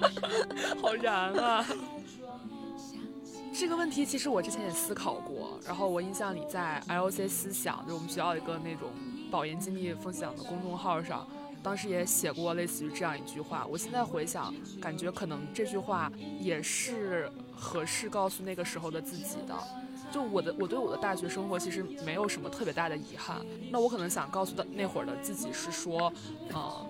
<laughs> 好燃啊！这个问题其实我之前也思考过，然后我印象里在 LC 思想，就我们学校一个那种保研经历分享的公众号上。当时也写过类似于这样一句话，我现在回想，感觉可能这句话也是合适告诉那个时候的自己的。就我的，我对我的大学生活其实没有什么特别大的遗憾。那我可能想告诉的那会儿的自己是说，嗯。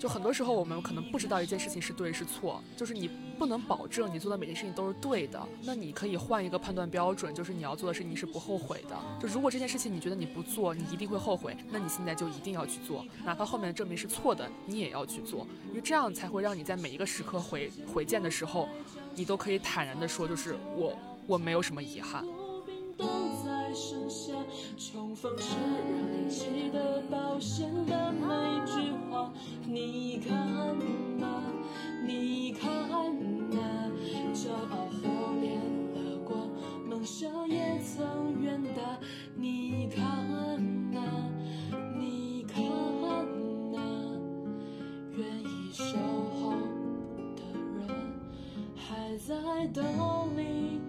就很多时候，我们可能不知道一件事情是对是错，就是你不能保证你做的每件事情都是对的。那你可以换一个判断标准，就是你要做的事情是不后悔的。就如果这件事情你觉得你不做，你一定会后悔，那你现在就一定要去做，哪怕后面的证明是错的，你也要去做，因为这样才会让你在每一个时刻回回见的时候，你都可以坦然的说，就是我我没有什么遗憾。剩下重逢时还记得保鲜的每句话。你看呐，你看呐，骄傲火烈了光，梦想也曾远大。你看呐，你看呐，愿意守候的人还在等你。